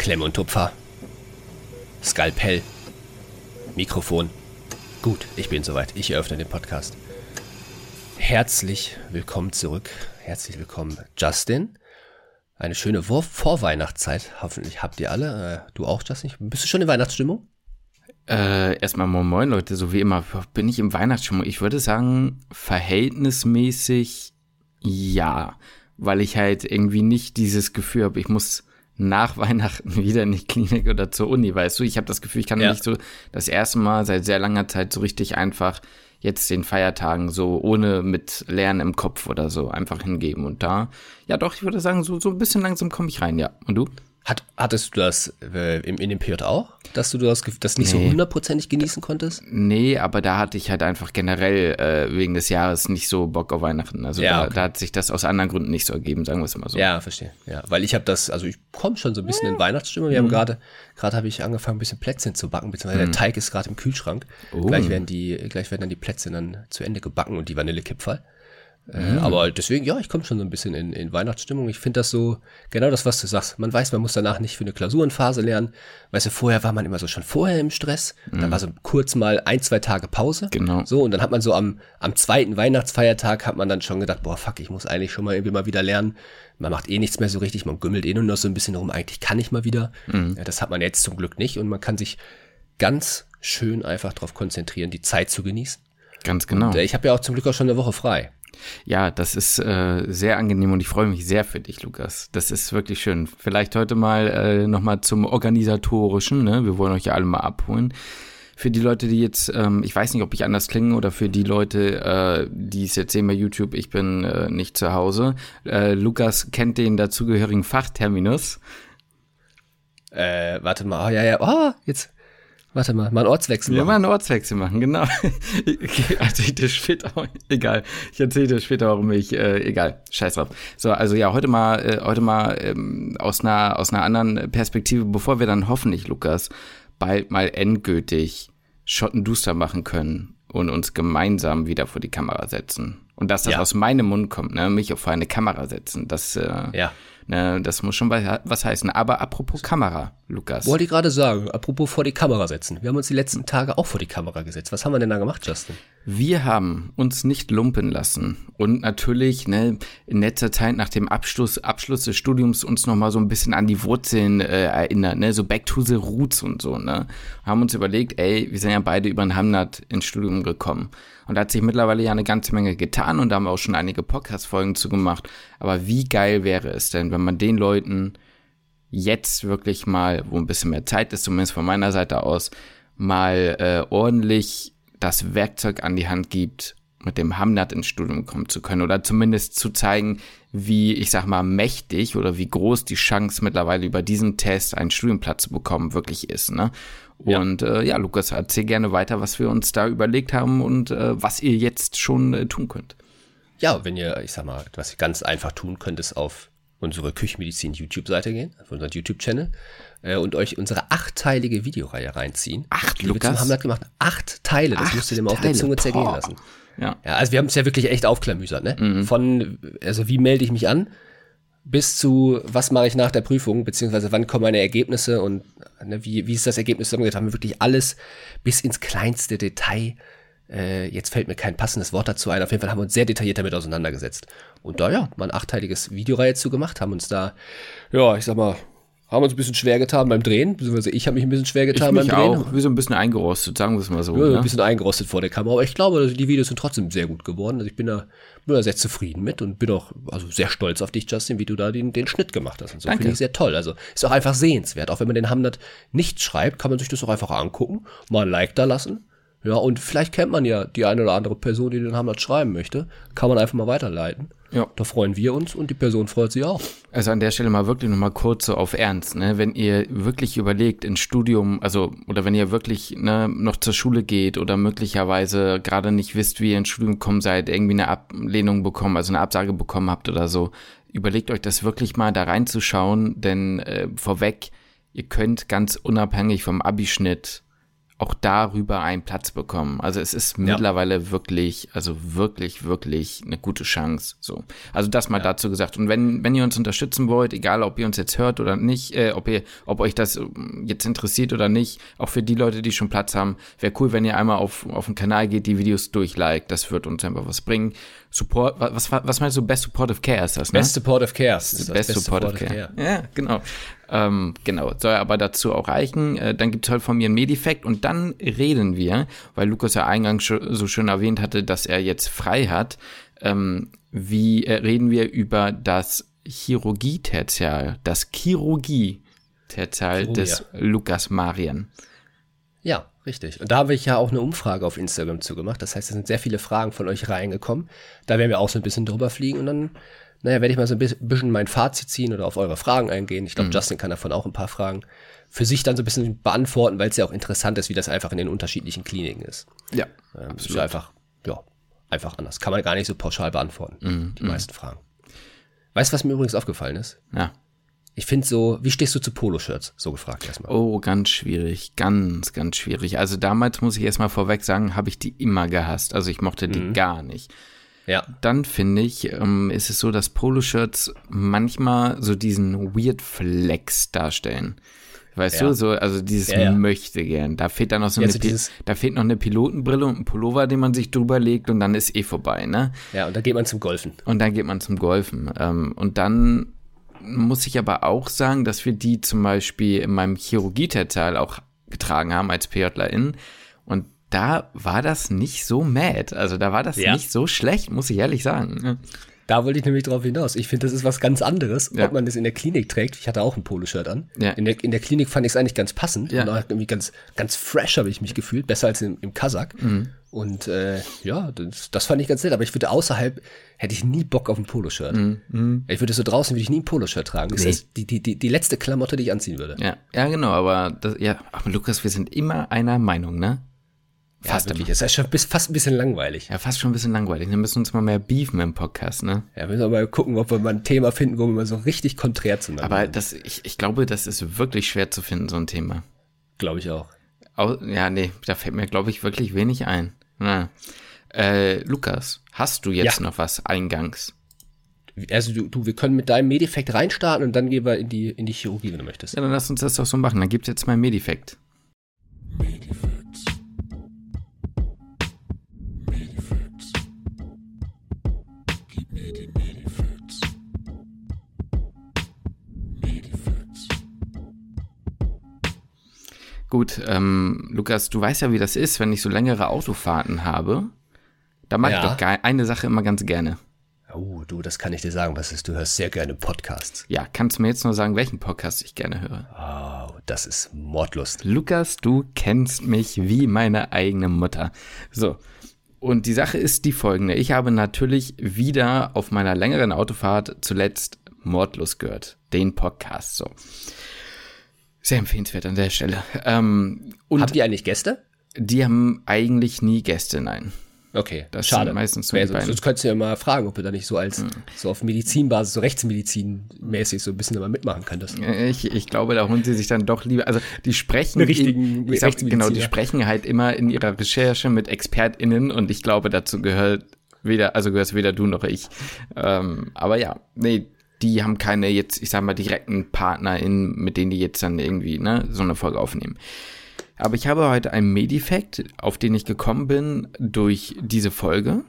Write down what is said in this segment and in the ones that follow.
Klemm und Tupfer. Skalpell. Mikrofon. Gut, ich bin soweit. Ich eröffne den Podcast. Herzlich willkommen zurück. Herzlich willkommen, Justin. Eine schöne Vor Vorweihnachtszeit. Hoffentlich habt ihr alle. Äh, du auch, Justin? Bist du schon in Weihnachtsstimmung? Äh, erstmal moin moin Leute, so wie immer bin ich im Weihnachtsstimmung. Ich würde sagen, verhältnismäßig ja, weil ich halt irgendwie nicht dieses Gefühl habe, ich muss nach Weihnachten wieder in die Klinik oder zur Uni, weißt du? Ich habe das Gefühl, ich kann ja. nicht so das erste Mal seit sehr langer Zeit so richtig einfach jetzt den Feiertagen so ohne mit Lernen im Kopf oder so einfach hingeben. Und da, ja doch, ich würde sagen, so, so ein bisschen langsam komme ich rein, ja. Und du? Hat, hattest du das äh, in, in dem PJ auch, dass du das, das nicht nee. so hundertprozentig genießen konntest? Nee, aber da hatte ich halt einfach generell äh, wegen des Jahres nicht so Bock auf Weihnachten. Also ja, da, okay. da, hat sich das aus anderen Gründen nicht so ergeben, sagen wir es mal so. Ja, verstehe. Ja, weil ich habe das, also ich komme schon so ein bisschen in Weihnachtsstimmung. Wir mhm. haben gerade, gerade habe ich angefangen, ein bisschen Plätzchen zu backen, beziehungsweise mhm. der Teig ist gerade im Kühlschrank. Oh. Gleich werden die, gleich werden dann die Plätzchen dann zu Ende gebacken und die Vanillekipferl. Mhm. aber deswegen, ja, ich komme schon so ein bisschen in, in Weihnachtsstimmung. Ich finde das so, genau das, was du sagst. Man weiß, man muss danach nicht für eine Klausurenphase lernen. Weißt du, vorher war man immer so schon vorher im Stress. Mhm. Dann war so kurz mal ein, zwei Tage Pause. Genau. So, und dann hat man so am, am zweiten Weihnachtsfeiertag hat man dann schon gedacht, boah, fuck, ich muss eigentlich schon mal irgendwie mal wieder lernen. Man macht eh nichts mehr so richtig, man gümmelt eh nur noch so ein bisschen rum. Eigentlich kann ich mal wieder. Mhm. Ja, das hat man jetzt zum Glück nicht und man kann sich ganz schön einfach darauf konzentrieren, die Zeit zu genießen. Ganz genau. Und, äh, ich habe ja auch zum Glück auch schon eine Woche frei. Ja, das ist äh, sehr angenehm und ich freue mich sehr für dich, Lukas. Das ist wirklich schön. Vielleicht heute mal äh, nochmal zum Organisatorischen. Ne? Wir wollen euch ja alle mal abholen. Für die Leute, die jetzt, ähm, ich weiß nicht, ob ich anders klinge oder für die Leute, äh, die es jetzt sehen bei YouTube, ich bin äh, nicht zu Hause. Äh, Lukas kennt den dazugehörigen Fachterminus. Äh, warte mal, oh, ja, ja, oh, jetzt, Warte mal, mal einen Ortswechsel machen. Ja, mal einen Ortswechsel machen, genau. also ich dir später, egal. Ich erzähle dir später, warum ich, äh, egal, scheiß drauf. So, also ja, heute mal, äh, heute mal ähm, aus einer aus einer anderen Perspektive, bevor wir dann hoffentlich, Lukas, bald mal endgültig Schottenduster machen können und uns gemeinsam wieder vor die Kamera setzen. Und dass das ja. aus meinem Mund kommt, ne, mich auf eine Kamera setzen, das äh, ja. Ne, das muss schon was heißen. Aber apropos Kamera, Lukas. Wollte ich gerade sagen, apropos vor die Kamera setzen. Wir haben uns die letzten Tage auch vor die Kamera gesetzt. Was haben wir denn da gemacht, Justin? Wir haben uns nicht lumpen lassen und natürlich ne, in letzter Zeit nach dem Abschluss, Abschluss des Studiums uns nochmal so ein bisschen an die Wurzeln äh, erinnert, ne, so back to the roots und so, ne. Haben uns überlegt, ey, wir sind ja beide über ein Hamnat ins Studium gekommen. Und da hat sich mittlerweile ja eine ganze Menge getan und da haben wir auch schon einige Podcast-Folgen zu gemacht. Aber wie geil wäre es denn, wenn man den Leuten jetzt wirklich mal, wo ein bisschen mehr Zeit ist, zumindest von meiner Seite aus, mal äh, ordentlich das Werkzeug an die Hand gibt, mit dem Hamnat ins Studium kommen zu können oder zumindest zu zeigen, wie, ich sag mal, mächtig oder wie groß die Chance mittlerweile über diesen Test einen Studienplatz zu bekommen wirklich ist. Ne? Und ja. Äh, ja, Lukas, erzähl gerne weiter, was wir uns da überlegt haben und äh, was ihr jetzt schon äh, tun könnt. Ja, wenn ihr, ich sag mal, was ihr ganz einfach tun könnt, ist auf unsere Küchenmedizin YouTube-Seite gehen, auf unseren YouTube-Channel äh, und euch unsere achtteilige Videoreihe reinziehen. Acht, Lukas? Wir haben das gemacht. Acht Teile, das Acht müsst ihr dir mal auf der Zunge zergehen Boah. lassen. Ja. ja, also wir haben es ja wirklich echt aufklamüsert, ne? Mhm. Von, also wie melde ich mich an, bis zu, was mache ich nach der Prüfung, beziehungsweise wann kommen meine Ergebnisse und ne, wie, wie ist das Ergebnis zusammengesetzt, haben wir wirklich alles bis ins kleinste Detail. Äh, jetzt fällt mir kein passendes Wort dazu ein. Auf jeden Fall haben wir uns sehr detailliert damit auseinandergesetzt. Und da ja, mal ein achteiliges Videoreihe zu gemacht, haben uns da, ja, ich sag mal, haben uns ein bisschen schwer getan beim Drehen, beziehungsweise ich habe mich ein bisschen schwer getan ich beim Drehen. Auch. Wir sind ein bisschen eingerostet, sagen wir es mal so. Ja, ne? ein bisschen eingerostet vor der Kamera, aber ich glaube, die Videos sind trotzdem sehr gut geworden. Also ich bin da, bin da sehr zufrieden mit und bin auch also sehr stolz auf dich, Justin, wie du da den, den Schnitt gemacht hast. Und so finde ich sehr toll. Also ist auch einfach sehenswert. Auch wenn man den Hamlet nicht schreibt, kann man sich das auch einfach angucken, mal ein Like da lassen. Ja, und vielleicht kennt man ja die eine oder andere Person, die den Hamlet schreiben möchte. Kann man einfach mal weiterleiten. Ja. Da freuen wir uns und die Person freut sich auch. Also an der Stelle mal wirklich nochmal kurz so auf Ernst, ne? Wenn ihr wirklich überlegt, ins Studium, also, oder wenn ihr wirklich ne, noch zur Schule geht oder möglicherweise gerade nicht wisst, wie ihr ins Studium kommen seid, irgendwie eine Ablehnung bekommen, also eine Absage bekommen habt oder so, überlegt euch das wirklich mal da reinzuschauen, denn äh, vorweg, ihr könnt ganz unabhängig vom Abischnitt auch darüber einen Platz bekommen. Also es ist ja. mittlerweile wirklich, also wirklich, wirklich eine gute Chance. So. Also das mal ja. dazu gesagt. Und wenn, wenn ihr uns unterstützen wollt, egal ob ihr uns jetzt hört oder nicht, äh, ob ihr, ob euch das jetzt interessiert oder nicht, auch für die Leute, die schon Platz haben, wäre cool, wenn ihr einmal auf, auf den Kanal geht, die Videos durchliked. Das wird uns einfach was bringen. Support, was, was meinst du, Best Supportive Care ist das, ne? Best Supportive Care. Ist das Best, Best Supportive, Supportive Care. Care. Ja, genau. Ähm, genau, soll aber dazu auch reichen. Äh, dann gibt's heute von mir ein Medifekt und dann reden wir, weil Lukas ja eingangs so schön erwähnt hatte, dass er jetzt frei hat, ähm, wie äh, reden wir über das Chirurgie-Tertial, das Chirurgie-Tertial des Lukas Marian. Ja, richtig. Und da habe ich ja auch eine Umfrage auf Instagram zugemacht. Das heißt, es sind sehr viele Fragen von euch reingekommen. Da werden wir auch so ein bisschen drüber fliegen und dann naja, werde ich mal so ein bisschen mein Fazit ziehen oder auf eure Fragen eingehen. Ich glaube, mhm. Justin kann davon auch ein paar Fragen für sich dann so ein bisschen beantworten, weil es ja auch interessant ist, wie das einfach in den unterschiedlichen Kliniken ist. Ja. Ähm, ist einfach, ja, einfach anders. Kann man gar nicht so pauschal beantworten, mhm. die mhm. meisten Fragen. Weißt du, was mir übrigens aufgefallen ist? Ja. Ich finde so, wie stehst du zu Poloshirts? So gefragt erstmal. Oh, ganz schwierig, ganz, ganz schwierig. Also damals muss ich erstmal vorweg sagen, habe ich die immer gehasst. Also ich mochte die mhm. gar nicht. Ja. Dann finde ich, ähm, ist es so, dass Poloshirts manchmal so diesen Weird Flex darstellen. Weißt ja. du, so, also dieses ja, ja. möchte gern. Da fehlt dann noch so eine, also da fehlt noch eine Pilotenbrille und ein Pullover, den man sich drüber legt und dann ist eh vorbei, ne? Ja, und dann geht man zum Golfen. Und dann geht man zum Golfen. Ähm, und dann muss ich aber auch sagen, dass wir die zum Beispiel in meinem Chirurgie-Tertal auch getragen haben als PJlerin. Und da war das nicht so mad. Also da war das ja. nicht so schlecht, muss ich ehrlich sagen. Da wollte ich nämlich drauf hinaus. Ich finde, das ist was ganz anderes, ja. ob man das in der Klinik trägt. Ich hatte auch ein Poloshirt an. Ja. In, der, in der Klinik fand ich es eigentlich ganz passend. Ja. Und irgendwie ganz, ganz fresh habe ich mich gefühlt. Besser als im, im Kasach. Mhm. Und äh, ja, das, das fand ich ganz nett. Aber ich würde außerhalb, hätte ich nie Bock auf ein Poloshirt. Mhm. mhm. Ich würde so draußen, würde ich nie ein Poloshirt tragen. Das nee. ist die, die, die, die letzte Klamotte, die ich anziehen würde. Ja, ja genau. Aber, das, ja, aber Lukas, wir sind immer einer Meinung, ne? Fast ja, wirklich. Es ist schon bis, fast ein bisschen langweilig. Ja, fast schon ein bisschen langweilig. Wir müssen uns mal mehr beefen im Podcast, ne? Ja, wir müssen mal gucken, ob wir mal ein Thema finden, wo wir mal so richtig konträr zueinander Aber das, ich, ich glaube, das ist wirklich schwer zu finden, so ein Thema. Glaube ich auch. Au, ja, nee, da fällt mir, glaube ich, wirklich wenig ein. Na. Äh, Lukas, hast du jetzt ja. noch was eingangs? Also du, du, wir können mit deinem Medifekt reinstarten und dann gehen wir in die, in die Chirurgie, wenn du möchtest. Ja, dann lass uns das doch so machen. Dann gibt's jetzt mein Medifekt. Medifekt. Gut, ähm, Lukas, du weißt ja, wie das ist, wenn ich so längere Autofahrten habe. Da mache ja. ich doch eine Sache immer ganz gerne. Oh, du, das kann ich dir sagen, was ist. Du hörst sehr gerne Podcasts. Ja, kannst du mir jetzt nur sagen, welchen Podcast ich gerne höre? Oh, das ist Mordlust. Lukas, du kennst mich wie meine eigene Mutter. So. Und die Sache ist die folgende. Ich habe natürlich wieder auf meiner längeren Autofahrt zuletzt Mordlust gehört. Den Podcast, so. Sehr empfehlenswert an der Stelle. Ähm, und Habt ihr eigentlich Gäste? Die haben eigentlich nie Gäste, nein. Okay, das schade. meistens so also, Sonst könntest du ja mal fragen, ob du da nicht so als hm. so auf Medizinbasis, so Rechtsmedizinmäßig so ein bisschen immer mitmachen könntest. Ich, ich glaube, da holen sie sich dann doch lieber. Also die sprechen richtigen in, sag, genau, die sprechen halt immer in ihrer Recherche mit ExpertInnen und ich glaube, dazu gehört weder, also gehörst weder du noch ich. Ähm, aber ja, nee, die haben keine jetzt, ich sag mal, direkten PartnerInnen, mit denen die jetzt dann irgendwie ne, so eine Folge aufnehmen. Aber ich habe heute einen Medifekt, auf den ich gekommen bin durch diese Folge.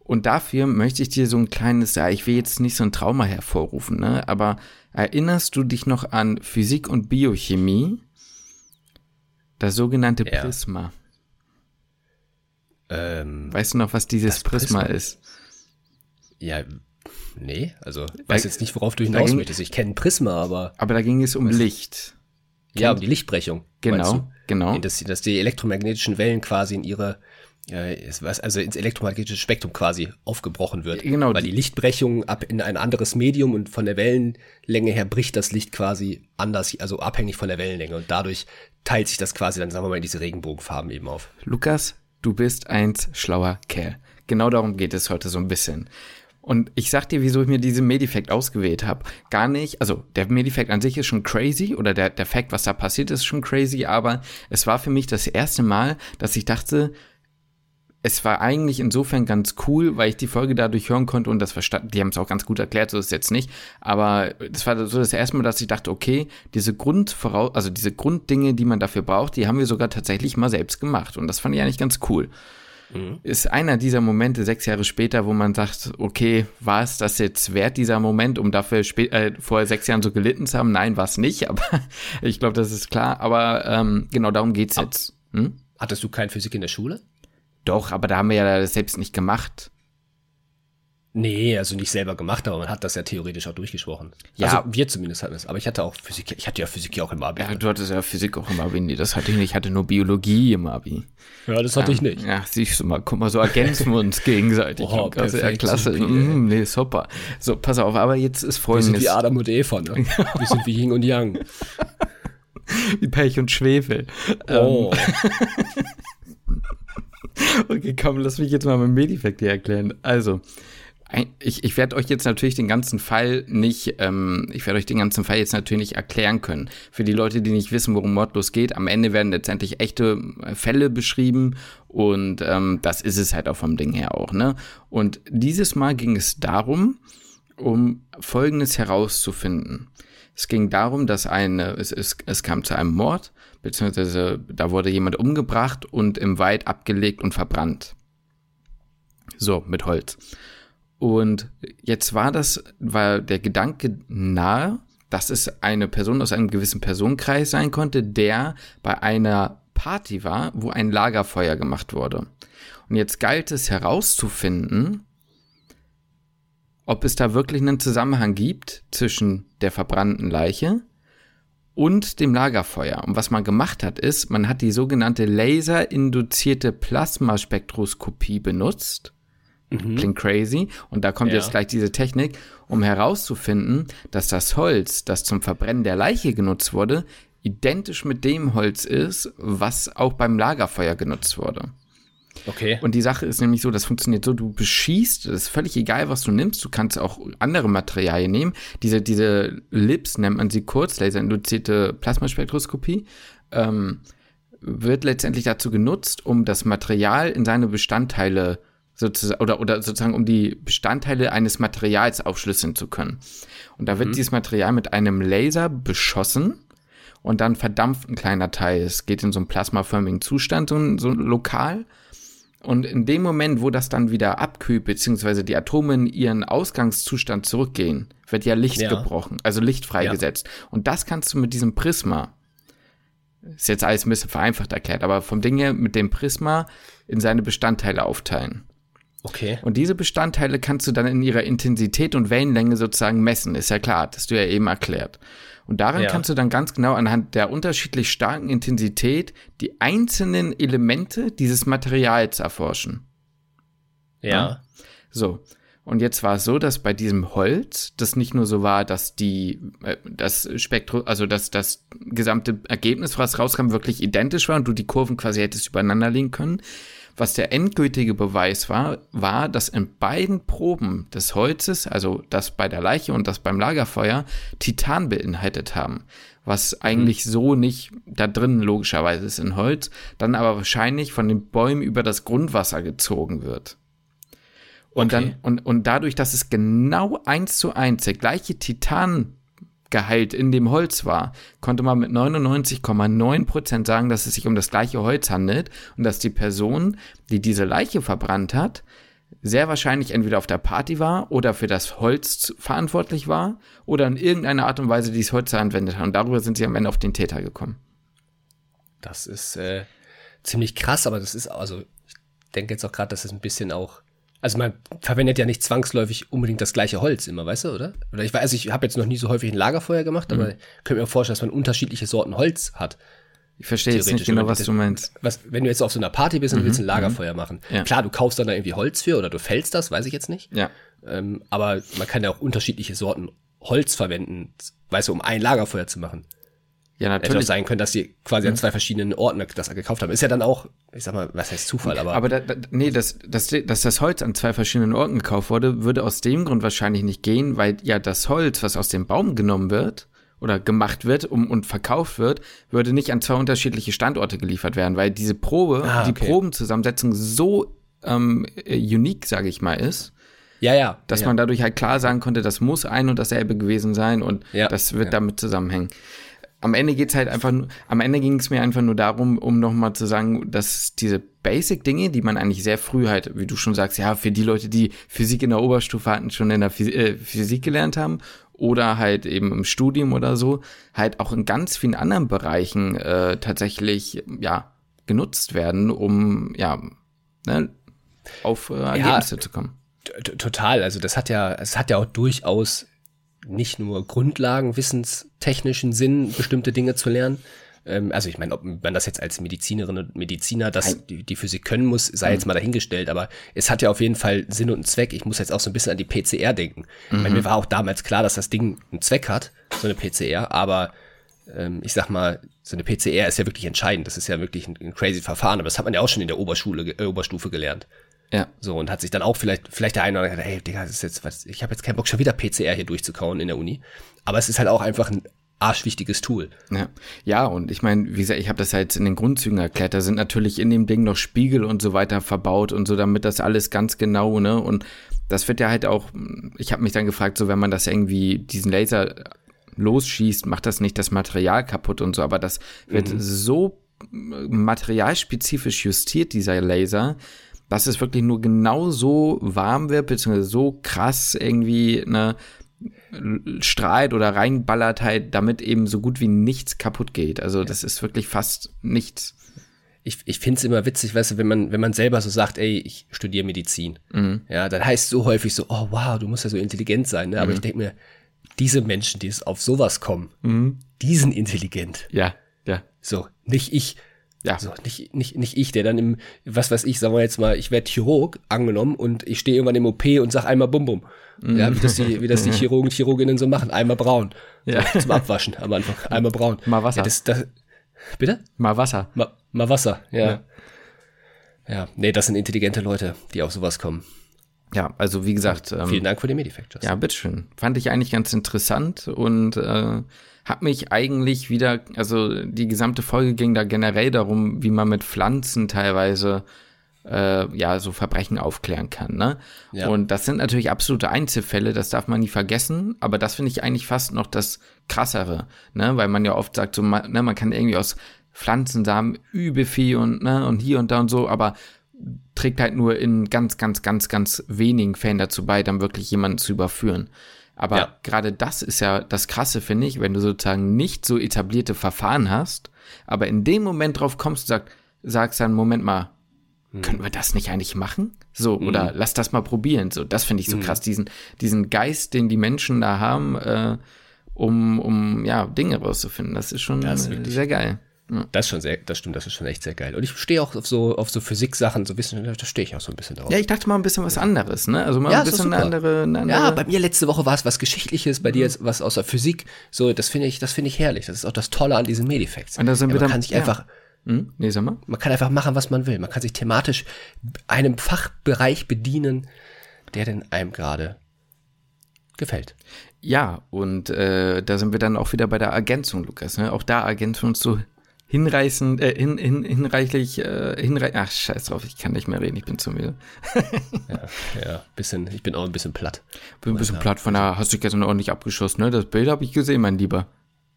Und dafür möchte ich dir so ein kleines, ja, ich will jetzt nicht so ein Trauma hervorrufen, ne? Aber erinnerst du dich noch an Physik und Biochemie? Das sogenannte ja. Prisma. Ähm, weißt du noch, was dieses Prisma, Prisma ist? Ja, Nee, also ich weiß jetzt nicht, worauf du hinaus möchtest. Ich kenne Prisma, aber. Aber da ging es um was? Licht. Ja, um die Lichtbrechung. Genau, genau. Dass, dass die elektromagnetischen Wellen quasi in ihre, äh, also ins elektromagnetische Spektrum quasi aufgebrochen wird. Genau. Weil die Lichtbrechung ab in ein anderes Medium und von der Wellenlänge her bricht das Licht quasi anders, also abhängig von der Wellenlänge. Und dadurch teilt sich das quasi dann, sagen wir mal, in diese Regenbogenfarben eben auf. Lukas, du bist ein schlauer Kerl. Genau darum geht es heute so ein bisschen. Und ich sag dir, wieso ich mir diesen Medifekt ausgewählt habe. Gar nicht, also der Medifekt an sich ist schon crazy oder der, der Fact, was da passiert, ist schon crazy, aber es war für mich das erste Mal, dass ich dachte, es war eigentlich insofern ganz cool, weil ich die Folge dadurch hören konnte und das verstanden, die haben es auch ganz gut erklärt, so ist es jetzt nicht, aber das war so das erste Mal, dass ich dachte, okay, diese Grundvoraus, also diese Grunddinge, die man dafür braucht, die haben wir sogar tatsächlich mal selbst gemacht und das fand ich eigentlich ganz cool. Mhm. Ist einer dieser Momente sechs Jahre später, wo man sagt, okay, war es das jetzt wert, dieser Moment, um dafür äh, vor sechs Jahren so gelitten zu haben? Nein, war es nicht, aber ich glaube, das ist klar. Aber ähm, genau darum geht's jetzt. Hm? Hattest du kein Physik in der Schule? Doch, aber da haben wir ja das selbst nicht gemacht. Nee, also nicht selber gemacht, aber man hat das ja theoretisch auch durchgesprochen. Ja. Also wir zumindest hatten es. Aber ich hatte auch Physik, ich hatte ja Physik ja auch im Abi. Ja, du hattest ja Physik auch im Abi. Nee, das hatte ich nicht. Ich hatte nur Biologie im Abi. Ja, das hatte ja, ich nicht. Ja, siehst du mal, guck mal, so ergänzen wir uns gegenseitig. Oh, also, ja, klasse. Mm, nee, super. So, pass auf, aber jetzt ist folgendes. Wir sind wie Adam und Eva, ne? wir sind wie Yin und Yang. wie Pech und Schwefel. Oh. Ähm. okay, komm, lass mich jetzt mal mit Medifekt hier erklären. Also, ich, ich werde euch jetzt natürlich den ganzen Fall nicht, ähm, ich werde euch den ganzen Fall jetzt natürlich nicht erklären können. Für die Leute, die nicht wissen, worum Mordlos geht, am Ende werden letztendlich echte äh, Fälle beschrieben und ähm, das ist es halt auch vom Ding her auch, ne? Und dieses Mal ging es darum, um Folgendes herauszufinden. Es ging darum, dass eine, es, es, es kam zu einem Mord, beziehungsweise da wurde jemand umgebracht und im Wald abgelegt und verbrannt. So, mit Holz. Und jetzt war das, war der Gedanke nahe, dass es eine Person aus einem gewissen Personenkreis sein konnte, der bei einer Party war, wo ein Lagerfeuer gemacht wurde. Und jetzt galt es herauszufinden, ob es da wirklich einen Zusammenhang gibt zwischen der verbrannten Leiche und dem Lagerfeuer. Und was man gemacht hat, ist, man hat die sogenannte laserinduzierte Plasmaspektroskopie benutzt Mhm. Klingt crazy. Und da kommt ja. jetzt gleich diese Technik, um herauszufinden, dass das Holz, das zum Verbrennen der Leiche genutzt wurde, identisch mit dem Holz ist, was auch beim Lagerfeuer genutzt wurde. Okay. Und die Sache ist nämlich so, das funktioniert so, du beschießt, es ist völlig egal, was du nimmst, du kannst auch andere Materialien nehmen. Diese, diese Lips nennt man sie kurz, laserinduzierte Plasmaspektroskopie, ähm, wird letztendlich dazu genutzt, um das Material in seine Bestandteile zu sozusagen, oder, oder sozusagen um die Bestandteile eines Materials aufschlüsseln zu können. Und da wird mhm. dieses Material mit einem Laser beschossen und dann verdampft ein kleiner Teil. Es geht in so einen plasmaförmigen Zustand, so, so lokal. Und in dem Moment, wo das dann wieder abkühlt, beziehungsweise die Atome in ihren Ausgangszustand zurückgehen, wird ja Licht ja. gebrochen, also Licht freigesetzt. Ja. Und das kannst du mit diesem Prisma, ist jetzt alles ein bisschen vereinfacht erklärt, aber vom Ding her mit dem Prisma in seine Bestandteile aufteilen. Okay. Und diese Bestandteile kannst du dann in ihrer Intensität und Wellenlänge sozusagen messen. Ist ja klar, das hast du ja eben erklärt. Und daran ja. kannst du dann ganz genau anhand der unterschiedlich starken Intensität die einzelnen Elemente dieses Materials erforschen. Ja. ja. So. Und jetzt war es so, dass bei diesem Holz das nicht nur so war, dass die äh, das Spektrum, also dass das gesamte Ergebnis, was rauskam, wirklich identisch war und du die Kurven quasi hättest übereinander legen können, was der endgültige Beweis war, war, dass in beiden Proben des Holzes, also das bei der Leiche und das beim Lagerfeuer, Titan beinhaltet haben. Was eigentlich mhm. so nicht da drin logischerweise ist in Holz, dann aber wahrscheinlich von den Bäumen über das Grundwasser gezogen wird. Und okay. dann, und, und dadurch, dass es genau eins zu eins der gleiche Titan Gehalt in dem Holz war, konnte man mit 99,9% sagen, dass es sich um das gleiche Holz handelt und dass die Person, die diese Leiche verbrannt hat, sehr wahrscheinlich entweder auf der Party war oder für das Holz verantwortlich war oder in irgendeiner Art und Weise dieses Holz anwendet hat. Und darüber sind sie am Ende auf den Täter gekommen. Das ist äh, ziemlich krass, aber das ist, also ich denke jetzt auch gerade, dass es ein bisschen auch also man verwendet ja nicht zwangsläufig unbedingt das gleiche Holz immer, weißt du, oder? Oder ich weiß, also ich habe jetzt noch nie so häufig ein Lagerfeuer gemacht, aber mhm. ich könnte mir vorstellen, dass man unterschiedliche Sorten Holz hat. Ich verstehe jetzt nicht genau, was du meinst. Was, wenn du jetzt auf so einer Party bist und mhm. willst ein Lagerfeuer mhm. machen. Ja. Klar, du kaufst dann da irgendwie Holz für oder du fällst das, weiß ich jetzt nicht. Ja. Ähm, aber man kann ja auch unterschiedliche Sorten Holz verwenden, weißt du, um ein Lagerfeuer zu machen. Ja, natürlich. Hätte auch sein können, dass sie quasi an zwei verschiedenen Orten das gekauft haben. Ist ja dann auch, ich sag mal, was heißt Zufall, aber. Aber da, da, nee, dass, dass, dass das Holz an zwei verschiedenen Orten gekauft wurde, würde aus dem Grund wahrscheinlich nicht gehen, weil ja das Holz, was aus dem Baum genommen wird, oder gemacht wird um, und verkauft wird, würde nicht an zwei unterschiedliche Standorte geliefert werden, weil diese Probe, ah, okay. die Probenzusammensetzung so ähm, unique, sage ich mal, ist. Ja, ja. Dass ja. man dadurch halt klar sagen konnte, das muss ein und dasselbe gewesen sein und ja, das wird ja. damit zusammenhängen am Ende geht's halt einfach, am Ende ging es mir einfach nur darum, um nochmal zu sagen, dass diese Basic-Dinge, die man eigentlich sehr früh halt, wie du schon sagst, ja, für die Leute, die Physik in der Oberstufe hatten, schon in der Physik, äh, Physik gelernt haben oder halt eben im Studium oder so, halt auch in ganz vielen anderen Bereichen äh, tatsächlich, ja, genutzt werden, um, ja, ne, auf äh, Ergebnisse ja, zu kommen. Total, also das hat ja, es hat ja auch durchaus nicht nur Grundlagen wissenstechnischen Sinn, bestimmte Dinge zu lernen. Ähm, also ich meine, ob man das jetzt als Medizinerin und Mediziner, das die, die Physik können muss, sei mhm. jetzt mal dahingestellt, aber es hat ja auf jeden Fall Sinn und einen Zweck. Ich muss jetzt auch so ein bisschen an die PCR denken. Mhm. Ich meine, mir war auch damals klar, dass das Ding einen Zweck hat, so eine PCR, aber ähm, ich sag mal, so eine PCR ist ja wirklich entscheidend. Das ist ja wirklich ein, ein crazy Verfahren, aber das hat man ja auch schon in der Oberschule, äh, Oberstufe gelernt. Ja. So, und hat sich dann auch vielleicht, vielleicht der eine oder andere, hey, Digga, das ist jetzt was, ich habe jetzt keinen Bock, schon wieder PCR hier durchzukauen in der Uni. Aber es ist halt auch einfach ein arschwichtiges Tool. Ja, ja und ich meine, wie gesagt, ich habe das halt in den Grundzügen erklärt, da sind natürlich in dem Ding noch Spiegel und so weiter verbaut und so, damit das alles ganz genau, ne, und das wird ja halt auch, ich habe mich dann gefragt, so wenn man das irgendwie, diesen Laser losschießt, macht das nicht das Material kaputt und so, aber das wird mhm. so materialspezifisch justiert, dieser Laser, dass es wirklich nur genau so warm wird, beziehungsweise so krass irgendwie ne, strahlt oder reinballert halt, damit eben so gut wie nichts kaputt geht. Also ja. das ist wirklich fast nichts. Ich, ich finde es immer witzig, weißt du, wenn man, wenn man selber so sagt, ey, ich studiere Medizin. Mhm. Ja, dann heißt so häufig so, oh wow, du musst ja so intelligent sein. Ne? Aber mhm. ich denke mir, diese Menschen, die es auf sowas kommen, mhm. die sind intelligent. Ja, ja. So, nicht ich, ja. So, nicht, nicht, nicht ich, der dann im, was weiß ich, sagen wir jetzt mal, ich werde Chirurg angenommen und ich stehe irgendwann im OP und sag einmal Bum Bum. Mhm. Ja, wie das die, wie das die Chirurgen und Chirurginnen so machen. Einmal braun. Ja. So, zum Abwaschen am Anfang. Einmal braun. Mal Wasser. Ja, das, das, bitte? Mal Wasser. Mal, mal Wasser, ja. ja. Ja, nee, das sind intelligente Leute, die auf sowas kommen. Ja, also wie gesagt. Ähm, Vielen Dank für den Medifactors. Ja, bitteschön. Fand ich eigentlich ganz interessant und äh, hat mich eigentlich wieder, also die gesamte Folge ging da generell darum, wie man mit Pflanzen teilweise äh, ja so Verbrechen aufklären kann. Ne? Ja. Und das sind natürlich absolute Einzelfälle, das darf man nie vergessen, aber das finde ich eigentlich fast noch das krassere, ne? weil man ja oft sagt, so, man, ne, man kann irgendwie aus Pflanzensamen übel und, ne, und hier und da und so, aber trägt halt nur in ganz, ganz, ganz, ganz wenigen Fällen dazu bei, dann wirklich jemanden zu überführen. Aber ja. gerade das ist ja das Krasse, finde ich, wenn du sozusagen nicht so etablierte Verfahren hast, aber in dem Moment drauf kommst und sag, sagst dann, Moment mal, hm. können wir das nicht eigentlich machen? So, hm. oder lass das mal probieren. So, das finde ich so hm. krass, diesen, diesen Geist, den die Menschen da haben, äh, um, um ja, Dinge rauszufinden. Das ist schon das ist sehr geil. Das ist schon sehr, das stimmt, das ist schon echt sehr geil. Und ich stehe auch auf so, auf so Physik-Sachen, so Wissen, da stehe ich auch so ein bisschen drauf. Ja, ich dachte mal ein bisschen was anderes, ne? Also mal ja, ein bisschen eine andere, eine andere, Ja, bei mir letzte Woche war es was Geschichtliches, bei mhm. dir jetzt was aus der Physik. So, das finde ich, das finde ich herrlich. Das ist auch das Tolle an diesen Medifacts. Und da sind ja, wir man dann, kann sich ja. einfach, hm? nee, sag mal. man kann einfach machen, was man will. Man kann sich thematisch einem Fachbereich bedienen, der denn einem gerade gefällt. Ja, und äh, da sind wir dann auch wieder bei der Ergänzung, Lukas. Ne? Auch da ergänzen wir uns so hinreißend, äh, hin, hin, hinreichlich, äh, hinreich, ach, scheiß drauf, ich kann nicht mehr reden, ich bin zu müde. ja, ja, bisschen, ich bin auch ein bisschen platt. Bin ein bisschen platt, von da hast du gestern ordentlich abgeschossen, ne? Das Bild habe ich gesehen, mein Lieber.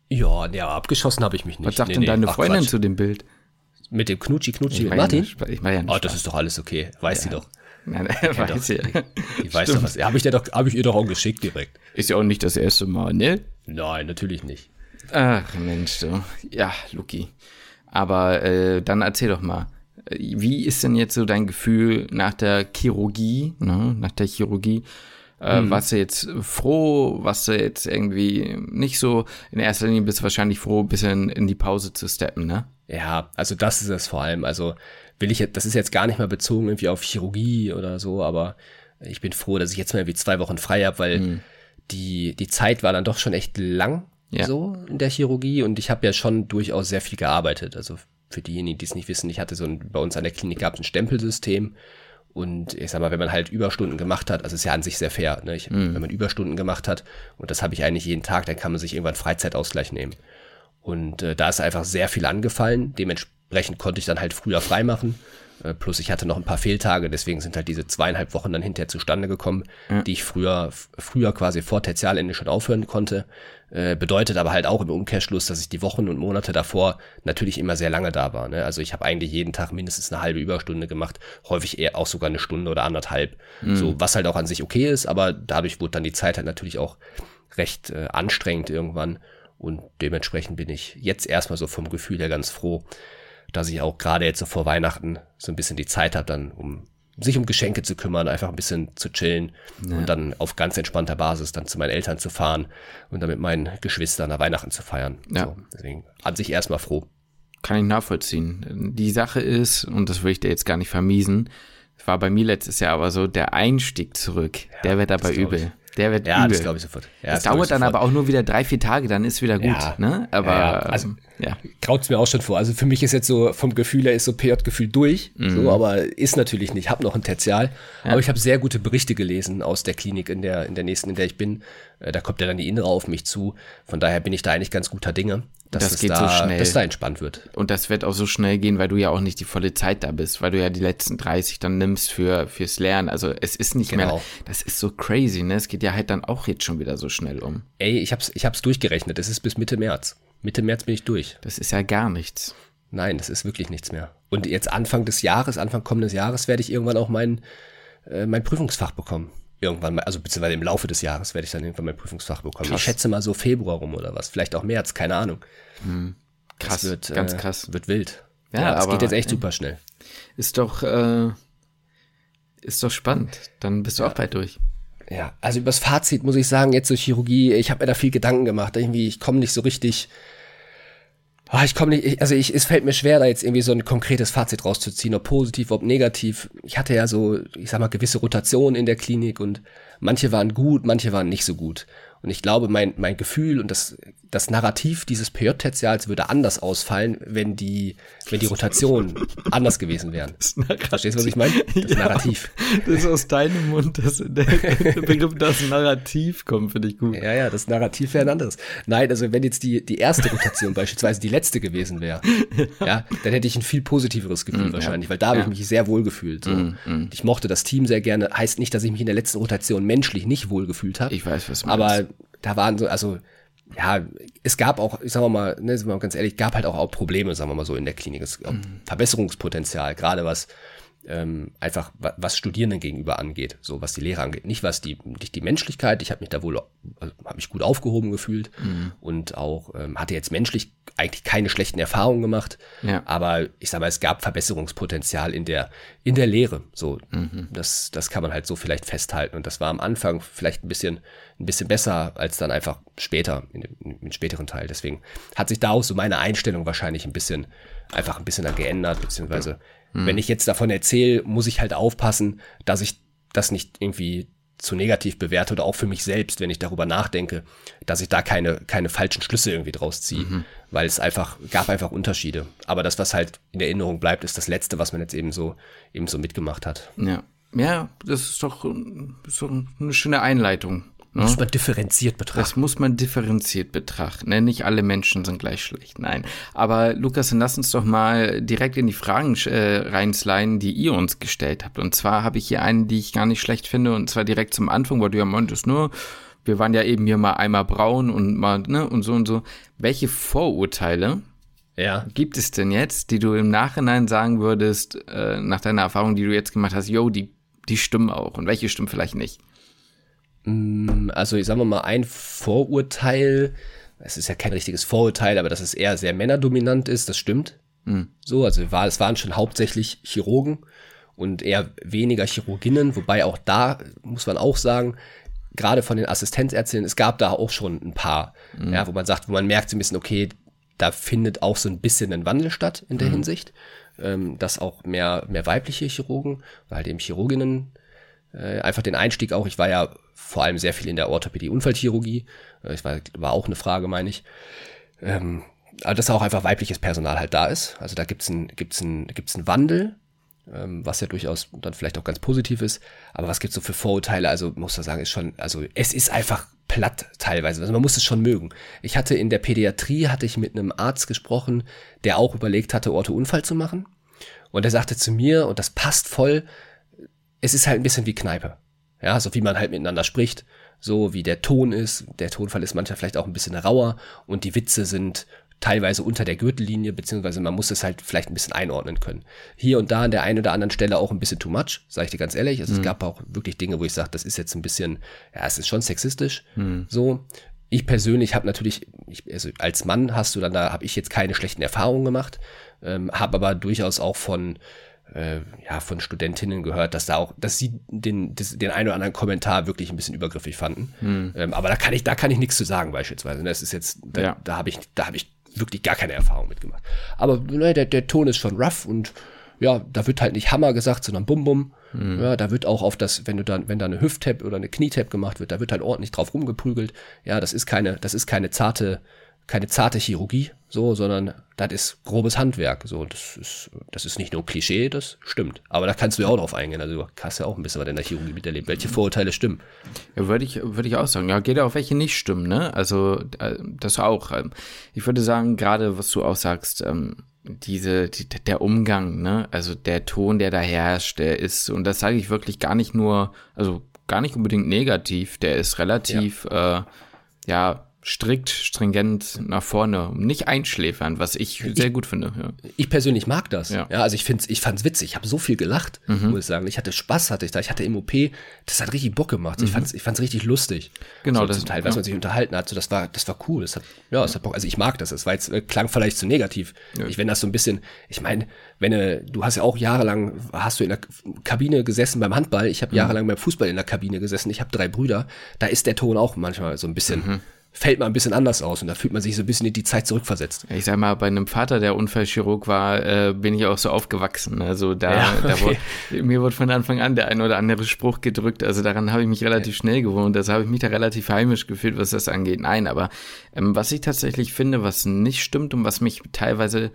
Ja, ja, abgeschossen habe ich mich nicht. Was sagt nee, denn nee, deine Freundin Quatsch. zu dem Bild? Mit dem Knutschi Knutschi mit Martin? Ja ich war ja oh, das ist doch alles okay, weiß ja. sie doch. Nein, er weiß ja. Die weiß doch was. Habe ich, dir doch, hab ich ihr doch auch geschickt direkt. Ist ja auch nicht das erste Mal, ne? Nein, natürlich nicht. Ach Mensch, du. Ja, Luki. Aber äh, dann erzähl doch mal, wie ist denn jetzt so dein Gefühl nach der Chirurgie, ne? nach der Chirurgie? Äh, mhm. Warst du jetzt froh? Warst du jetzt irgendwie nicht so? In erster Linie bist du wahrscheinlich froh, ein bisschen in die Pause zu steppen, ne? Ja, also das ist es vor allem. Also will ich, das ist jetzt gar nicht mal bezogen irgendwie auf Chirurgie oder so, aber ich bin froh, dass ich jetzt mal irgendwie zwei Wochen frei habe, weil mhm. die, die Zeit war dann doch schon echt lang ja. so in der Chirurgie und ich habe ja schon durchaus sehr viel gearbeitet. Also für diejenigen, die es nicht wissen, ich hatte so ein, bei uns an der Klinik gab es ein Stempelsystem und ich sag mal, wenn man halt Überstunden gemacht hat, also ist ja an sich sehr fair, ne? Ich, mhm. wenn man Überstunden gemacht hat, und das habe ich eigentlich jeden Tag, dann kann man sich irgendwann Freizeitausgleich nehmen. Und äh, da ist einfach sehr viel angefallen. Dementsprechend konnte ich dann halt früher freimachen. Äh, plus ich hatte noch ein paar Fehltage, deswegen sind halt diese zweieinhalb Wochen dann hinterher zustande gekommen, ja. die ich früher, früher quasi vor Tertialende schon aufhören konnte. Äh, bedeutet aber halt auch im Umkehrschluss, dass ich die Wochen und Monate davor natürlich immer sehr lange da war. Ne? Also ich habe eigentlich jeden Tag mindestens eine halbe Überstunde gemacht, häufig eher auch sogar eine Stunde oder anderthalb. Mhm. So, was halt auch an sich okay ist, aber dadurch wurde dann die Zeit halt natürlich auch recht äh, anstrengend irgendwann. Und dementsprechend bin ich jetzt erstmal so vom Gefühl her ganz froh, dass ich auch gerade jetzt so vor Weihnachten so ein bisschen die Zeit habe, dann um sich um Geschenke zu kümmern, einfach ein bisschen zu chillen ja. und dann auf ganz entspannter Basis dann zu meinen Eltern zu fahren und dann mit meinen Geschwistern nach Weihnachten zu feiern. Ja. So, deswegen an sich erstmal froh. Kann ich nachvollziehen. Die Sache ist, und das will ich dir jetzt gar nicht vermiesen, war bei mir letztes Jahr aber so, der Einstieg zurück, ja, der wird aber übel. Der wird ja, übel. das glaube ich sofort. Ja, das, das dauert dann aber auch nur wieder drei, vier Tage, dann ist wieder gut. Ja, ne? Aber ja, also, ja. graut's mir auch schon vor. Also für mich ist jetzt so vom Gefühl her ist so PJ-Gefühl durch, mhm. so, aber ist natürlich nicht. Ich habe noch ein Tertial, ja. aber ich habe sehr gute Berichte gelesen aus der Klinik in der in der nächsten, in der ich bin. Äh, da kommt ja dann die Innere auf mich zu. Von daher bin ich da eigentlich ganz guter Dinge dass das geht da, so schnell. Dass da entspannt wird. Und das wird auch so schnell gehen, weil du ja auch nicht die volle Zeit da bist, weil du ja die letzten 30 dann nimmst für, fürs Lernen. Also es ist nicht genau. mehr, das ist so crazy, ne? Es geht ja halt dann auch jetzt schon wieder so schnell um. Ey, ich hab's, ich hab's durchgerechnet. Es ist bis Mitte März. Mitte März bin ich durch. Das ist ja gar nichts. Nein, das ist wirklich nichts mehr. Und jetzt Anfang des Jahres, Anfang kommendes Jahres werde ich irgendwann auch mein, äh, mein Prüfungsfach bekommen irgendwann mal, also beziehungsweise im Laufe des Jahres werde ich dann irgendwann mein Prüfungsfach bekommen. Krass. Ich schätze mal so Februar rum oder was, vielleicht auch März, keine Ahnung. Mhm. Krass, das wird, ganz äh, krass. Wird wild. Ja, ja das geht jetzt echt super schnell. Ist doch, äh, ist doch spannend. Dann bist du ja. auch bald durch. Ja, also übers Fazit muss ich sagen, jetzt zur Chirurgie, ich habe mir da viel Gedanken gemacht. Irgendwie, ich komme nicht so richtig Oh, ich komme nicht, also ich, es fällt mir schwer, da jetzt irgendwie so ein konkretes Fazit rauszuziehen, ob positiv, ob negativ. Ich hatte ja so, ich sag mal, gewisse Rotationen in der Klinik und manche waren gut, manche waren nicht so gut. Und ich glaube, mein, mein Gefühl und das, das Narrativ dieses PJ-Tertials würde anders ausfallen, wenn die, wenn die Rotation anders gewesen wären. Verstehst du, was ich meine? Das ja, Narrativ. Das ist aus deinem Mund, dass der, der Begriff das Narrativ kommt, finde ich gut. Ja, ja, das Narrativ wäre ein anderes. Nein, also wenn jetzt die, die erste Rotation beispielsweise die letzte gewesen wäre, ja, dann hätte ich ein viel positiveres Gefühl mm, wahrscheinlich, ja. weil da habe ja. ich mich sehr wohl gefühlt. So. Mm, mm. Ich mochte das Team sehr gerne. Heißt nicht, dass ich mich in der letzten Rotation menschlich nicht wohl gefühlt habe. Ich weiß, was du meinst. Aber da waren so, also ja, es gab auch, ich sag mal, ne, sind wir mal ganz ehrlich, gab halt auch, auch Probleme, sagen wir mal so, in der Klinik. Es gab mhm. Verbesserungspotenzial, gerade was ähm, einfach was Studierenden gegenüber angeht, so was die Lehre angeht, nicht was die nicht die Menschlichkeit. Ich habe mich da wohl also, habe mich gut aufgehoben gefühlt mhm. und auch ähm, hatte jetzt menschlich eigentlich keine schlechten Erfahrungen gemacht. Ja. Aber ich sag mal, es gab Verbesserungspotenzial in der in der Lehre. So mhm. das das kann man halt so vielleicht festhalten und das war am Anfang vielleicht ein bisschen ein bisschen besser als dann einfach später in dem, im späteren Teil. Deswegen hat sich daraus so meine Einstellung wahrscheinlich ein bisschen einfach ein bisschen dann geändert beziehungsweise hm. Wenn ich jetzt davon erzähle, muss ich halt aufpassen, dass ich das nicht irgendwie zu negativ bewerte oder auch für mich selbst, wenn ich darüber nachdenke, dass ich da keine, keine falschen Schlüsse irgendwie draus ziehe, mhm. weil es einfach, gab einfach Unterschiede. Aber das, was halt in Erinnerung bleibt, ist das Letzte, was man jetzt eben so, eben so mitgemacht hat. Ja. Ja, das ist doch, ist doch eine schöne Einleitung. Ne? Muss man differenziert betrachten. Das muss man differenziert betrachten. Ne? Nicht alle Menschen sind gleich schlecht. Nein. Aber Lukas, dann lass uns doch mal direkt in die Fragen äh, reinsliden, die ihr uns gestellt habt. Und zwar habe ich hier eine, die ich gar nicht schlecht finde. Und zwar direkt zum Anfang, weil du ja meintest, nur, wir waren ja eben hier mal einmal braun und mal, ne, und so und so. Welche Vorurteile ja. gibt es denn jetzt, die du im Nachhinein sagen würdest, äh, nach deiner Erfahrung, die du jetzt gemacht hast, yo, die, die stimmen auch und welche stimmen vielleicht nicht? Mm, also ich sage mal ein Vorurteil, es ist ja kein richtiges Vorurteil, aber dass es eher sehr männerdominant ist, das stimmt. Mhm. So, also war, es waren schon hauptsächlich Chirurgen und eher weniger Chirurginnen, wobei auch da muss man auch sagen, gerade von den Assistenzärztinnen, es gab da auch schon ein paar, mhm. ja, wo man sagt, wo man merkt so ein bisschen, okay, da findet auch so ein bisschen ein Wandel statt in der mhm. Hinsicht, ähm, dass auch mehr, mehr weibliche Chirurgen, weil halt eben Chirurginnen Äh, einfach den Einstieg auch. Ich war ja vor allem sehr viel in der Orthopädie, Unfallchirurgie. Äh, ich war, war auch eine Frage, meine ich. Ähm, aber dass auch einfach weibliches Personal halt da ist. Also da gibt's ein, gibt's ein, gibt's einen Wandel, ähm, was ja durchaus dann vielleicht auch ganz positiv ist. Aber was gibt's so für Vorurteile? Also muss man sagen, ist schon, also es ist einfach platt teilweise. Also man muss es schon mögen. Ich hatte in der Pädiatrie, hatte ich mit einem Arzt gesprochen, der auch überlegt hatte, Orthounfall zu machen. Und er sagte zu mir, und das passt voll, es ist halt ein bisschen wie Kneipe. Ja, so wie man halt miteinander spricht, so wie der Ton ist. Der Tonfall ist manchmal vielleicht auch ein bisschen rauer und die Witze sind teilweise unter der Gürtellinie, beziehungsweise man muss es halt vielleicht ein bisschen einordnen können. Hier und da an der einen oder anderen Stelle auch ein bisschen too much, sage ich dir ganz ehrlich. Also mhm. es gab auch wirklich Dinge, wo ich sage, das ist jetzt ein bisschen, ja, es ist schon sexistisch. Mhm. So. Ich persönlich habe natürlich, ich, also als Mann hast du dann da, habe ich jetzt keine schlechten Erfahrungen gemacht, ähm, habe aber durchaus auch von äh, ja, von Studentinnen gehört, dass da auch, dass sie den, des, den einen oder anderen Kommentar wirklich ein bisschen übergriffig fanden. Hm. Ähm, aber da kann ich, da kann ich nichts zu sagen beispielsweise. Das ist jetzt, da, ja. da habe ich, da habe ich wirklich gar keine Erfahrung mitgemacht. Aber ne, der, der Ton ist schon rough und ja, da wird halt nicht Hammer gesagt, sondern Bum Bum. Mhm. Ja, da wird auch auf das, wenn du dann, wenn da eine Hüft-Tap oder eine Knie-Tap gemacht wird, da wird halt ordentlich drauf rumgeprügelt. Ja, das ist keine, das ist keine zarte, keine zarte Chirurgie, so, sondern das ist grobes Handwerk. So, das ist, das ist nicht nur Klischee, das stimmt. Aber da kannst du ja auch drauf eingehen. Also du hast ja auch ein bisschen was in der Chirurgie miterlebt. Welche Vorurteile stimmen? Ja, würde ich, würde ich auch sagen. Ja, geht auch welche nicht stimmen, ne? Also äh, das auch. Ähm, ich würde sagen, gerade was du auch sagst, ähm, diese, die, der Umgang, ne? Also der Ton, der da herrscht, der ist, und das sage ich wirklich gar nicht nur, also gar nicht unbedingt negativ, der ist relativ, ja, äh, ja strikt, stringent nach vorne, nicht einschläfern, was ich, ich sehr gut finde. Ja. Ich persönlich mag das. Ja, ja also ich finde ich fand's witzig. Ich habe so viel gelacht, mhm. muss ich sagen. Ich hatte Spaß, hatte ich da. Ich hatte im OP, das hat richtig Bock gemacht. Mhm. Ich fand's, ich fand's richtig lustig. Genau, so, das zum Teil, was ja. man sich unterhalten hat. So, das war, das war cool. Das hat, ja, das hat Bock. Also ich mag das. Das war jetzt, äh, klang vielleicht zu negativ. Ich wenn das so ein bisschen, ich meine, wenn du, du hast ja auch jahrelang, hast du in der Kabine gesessen beim Handball. Ich habe mhm. jahrelang beim Fußball in der Kabine gesessen. Ich habe drei Brüder. Da ist der Ton auch manchmal so ein bisschen mhm fällt man ein bisschen anders aus und da fühlt man sich so ein bisschen in die Zeit zurückversetzt. Ich sag mal, bei einem Vater, der Unfallchirurg war, äh, bin ich auch so aufgewachsen. Also da, ja, okay. da wurde, mir wurde von Anfang an der ein oder andere Spruch gedrückt. Also daran habe ich mich relativ schnell gewohnt. Also habe ich mich da relativ heimisch gefühlt, was das angeht. Nein, aber ähm, was ich tatsächlich finde, was nicht stimmt und was mich teilweise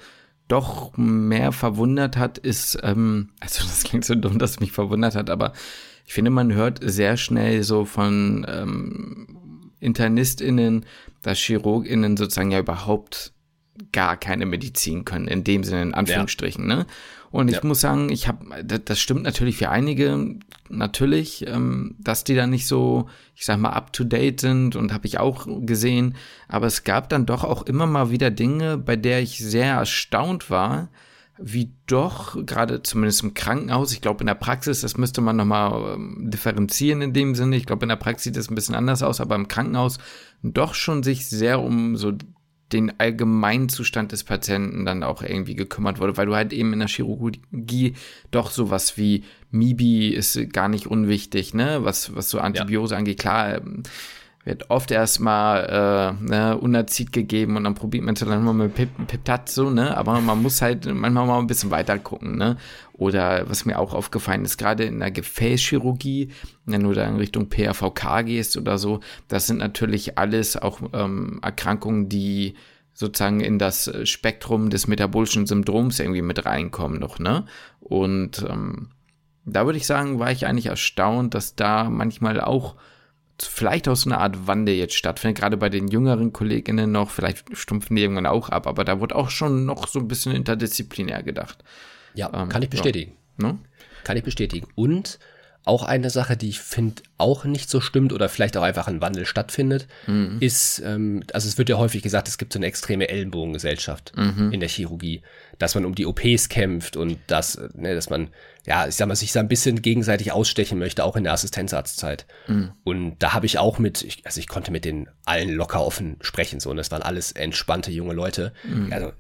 doch mehr verwundert hat, ist, ähm, also das klingt so dumm, dass es mich verwundert hat, aber ich finde, man hört sehr schnell so von ähm, InternistInnen, dass ChirurgInnen sozusagen ja überhaupt gar keine Medizin können, in dem Sinne, in Anführungsstrichen, ja. ne? Und ich ja. muss sagen, ich habe, das stimmt natürlich für einige, natürlich, ähm, dass die da nicht so, ich sag mal, up to date sind und habe ich auch gesehen. Aber es gab dann doch auch immer mal wieder Dinge, bei der ich sehr erstaunt war, wie doch, gerade zumindest im Krankenhaus, ich glaube in der Praxis, das müsste man nochmal ähm, differenzieren in dem Sinne, ich glaube in der Praxis sieht das ein bisschen anders aus, aber im Krankenhaus doch schon sich sehr um so den Allgemeinzustand des Patienten dann auch irgendwie gekümmert wurde, weil du halt eben in der Chirurgie doch sowas wie MIBI ist gar nicht unwichtig, ne, was, was so Antibiose ja. angeht, klar, ähm, wird oft erstmal äh, ne, Unerzit gegeben und dann probiert man es dann mal mit Pip Piptat so, ne? Aber man muss halt manchmal mal ein bisschen weiter gucken, ne? Oder was mir auch aufgefallen ist, gerade in der Gefäßchirurgie, wenn du da in Richtung PAVK gehst oder so, das sind natürlich alles auch ähm, Erkrankungen, die sozusagen in das Spektrum des metabolischen Syndroms irgendwie mit reinkommen noch, ne? Und ähm, da würde ich sagen, war ich eigentlich erstaunt, dass da manchmal auch vielleicht auch so eine Art Wandel jetzt stattfindet, gerade bei den jüngeren Kolleginnen noch, vielleicht stumpfen die irgendwann auch ab, aber da wurde auch schon noch so ein bisschen interdisziplinär gedacht. Ja, ähm, kann ich bestätigen. Ja. Ne? Kann ich bestätigen. Und auch eine Sache, die ich finde auch nicht so stimmt oder vielleicht auch einfach ein Wandel stattfindet, mhm. ist, ähm, also es wird ja häufig gesagt, es gibt so eine extreme Ellenbogengesellschaft mhm. in der Chirurgie, dass man um die OPs kämpft und dass, ne, dass man, ja, ich sag mal, sich so ein bisschen gegenseitig ausstechen möchte, auch in der Assistenzarztzeit. Mhm. Und da habe ich auch mit, ich, also ich konnte mit den allen locker offen sprechen, so, und das waren alles entspannte junge Leute. Mhm. Also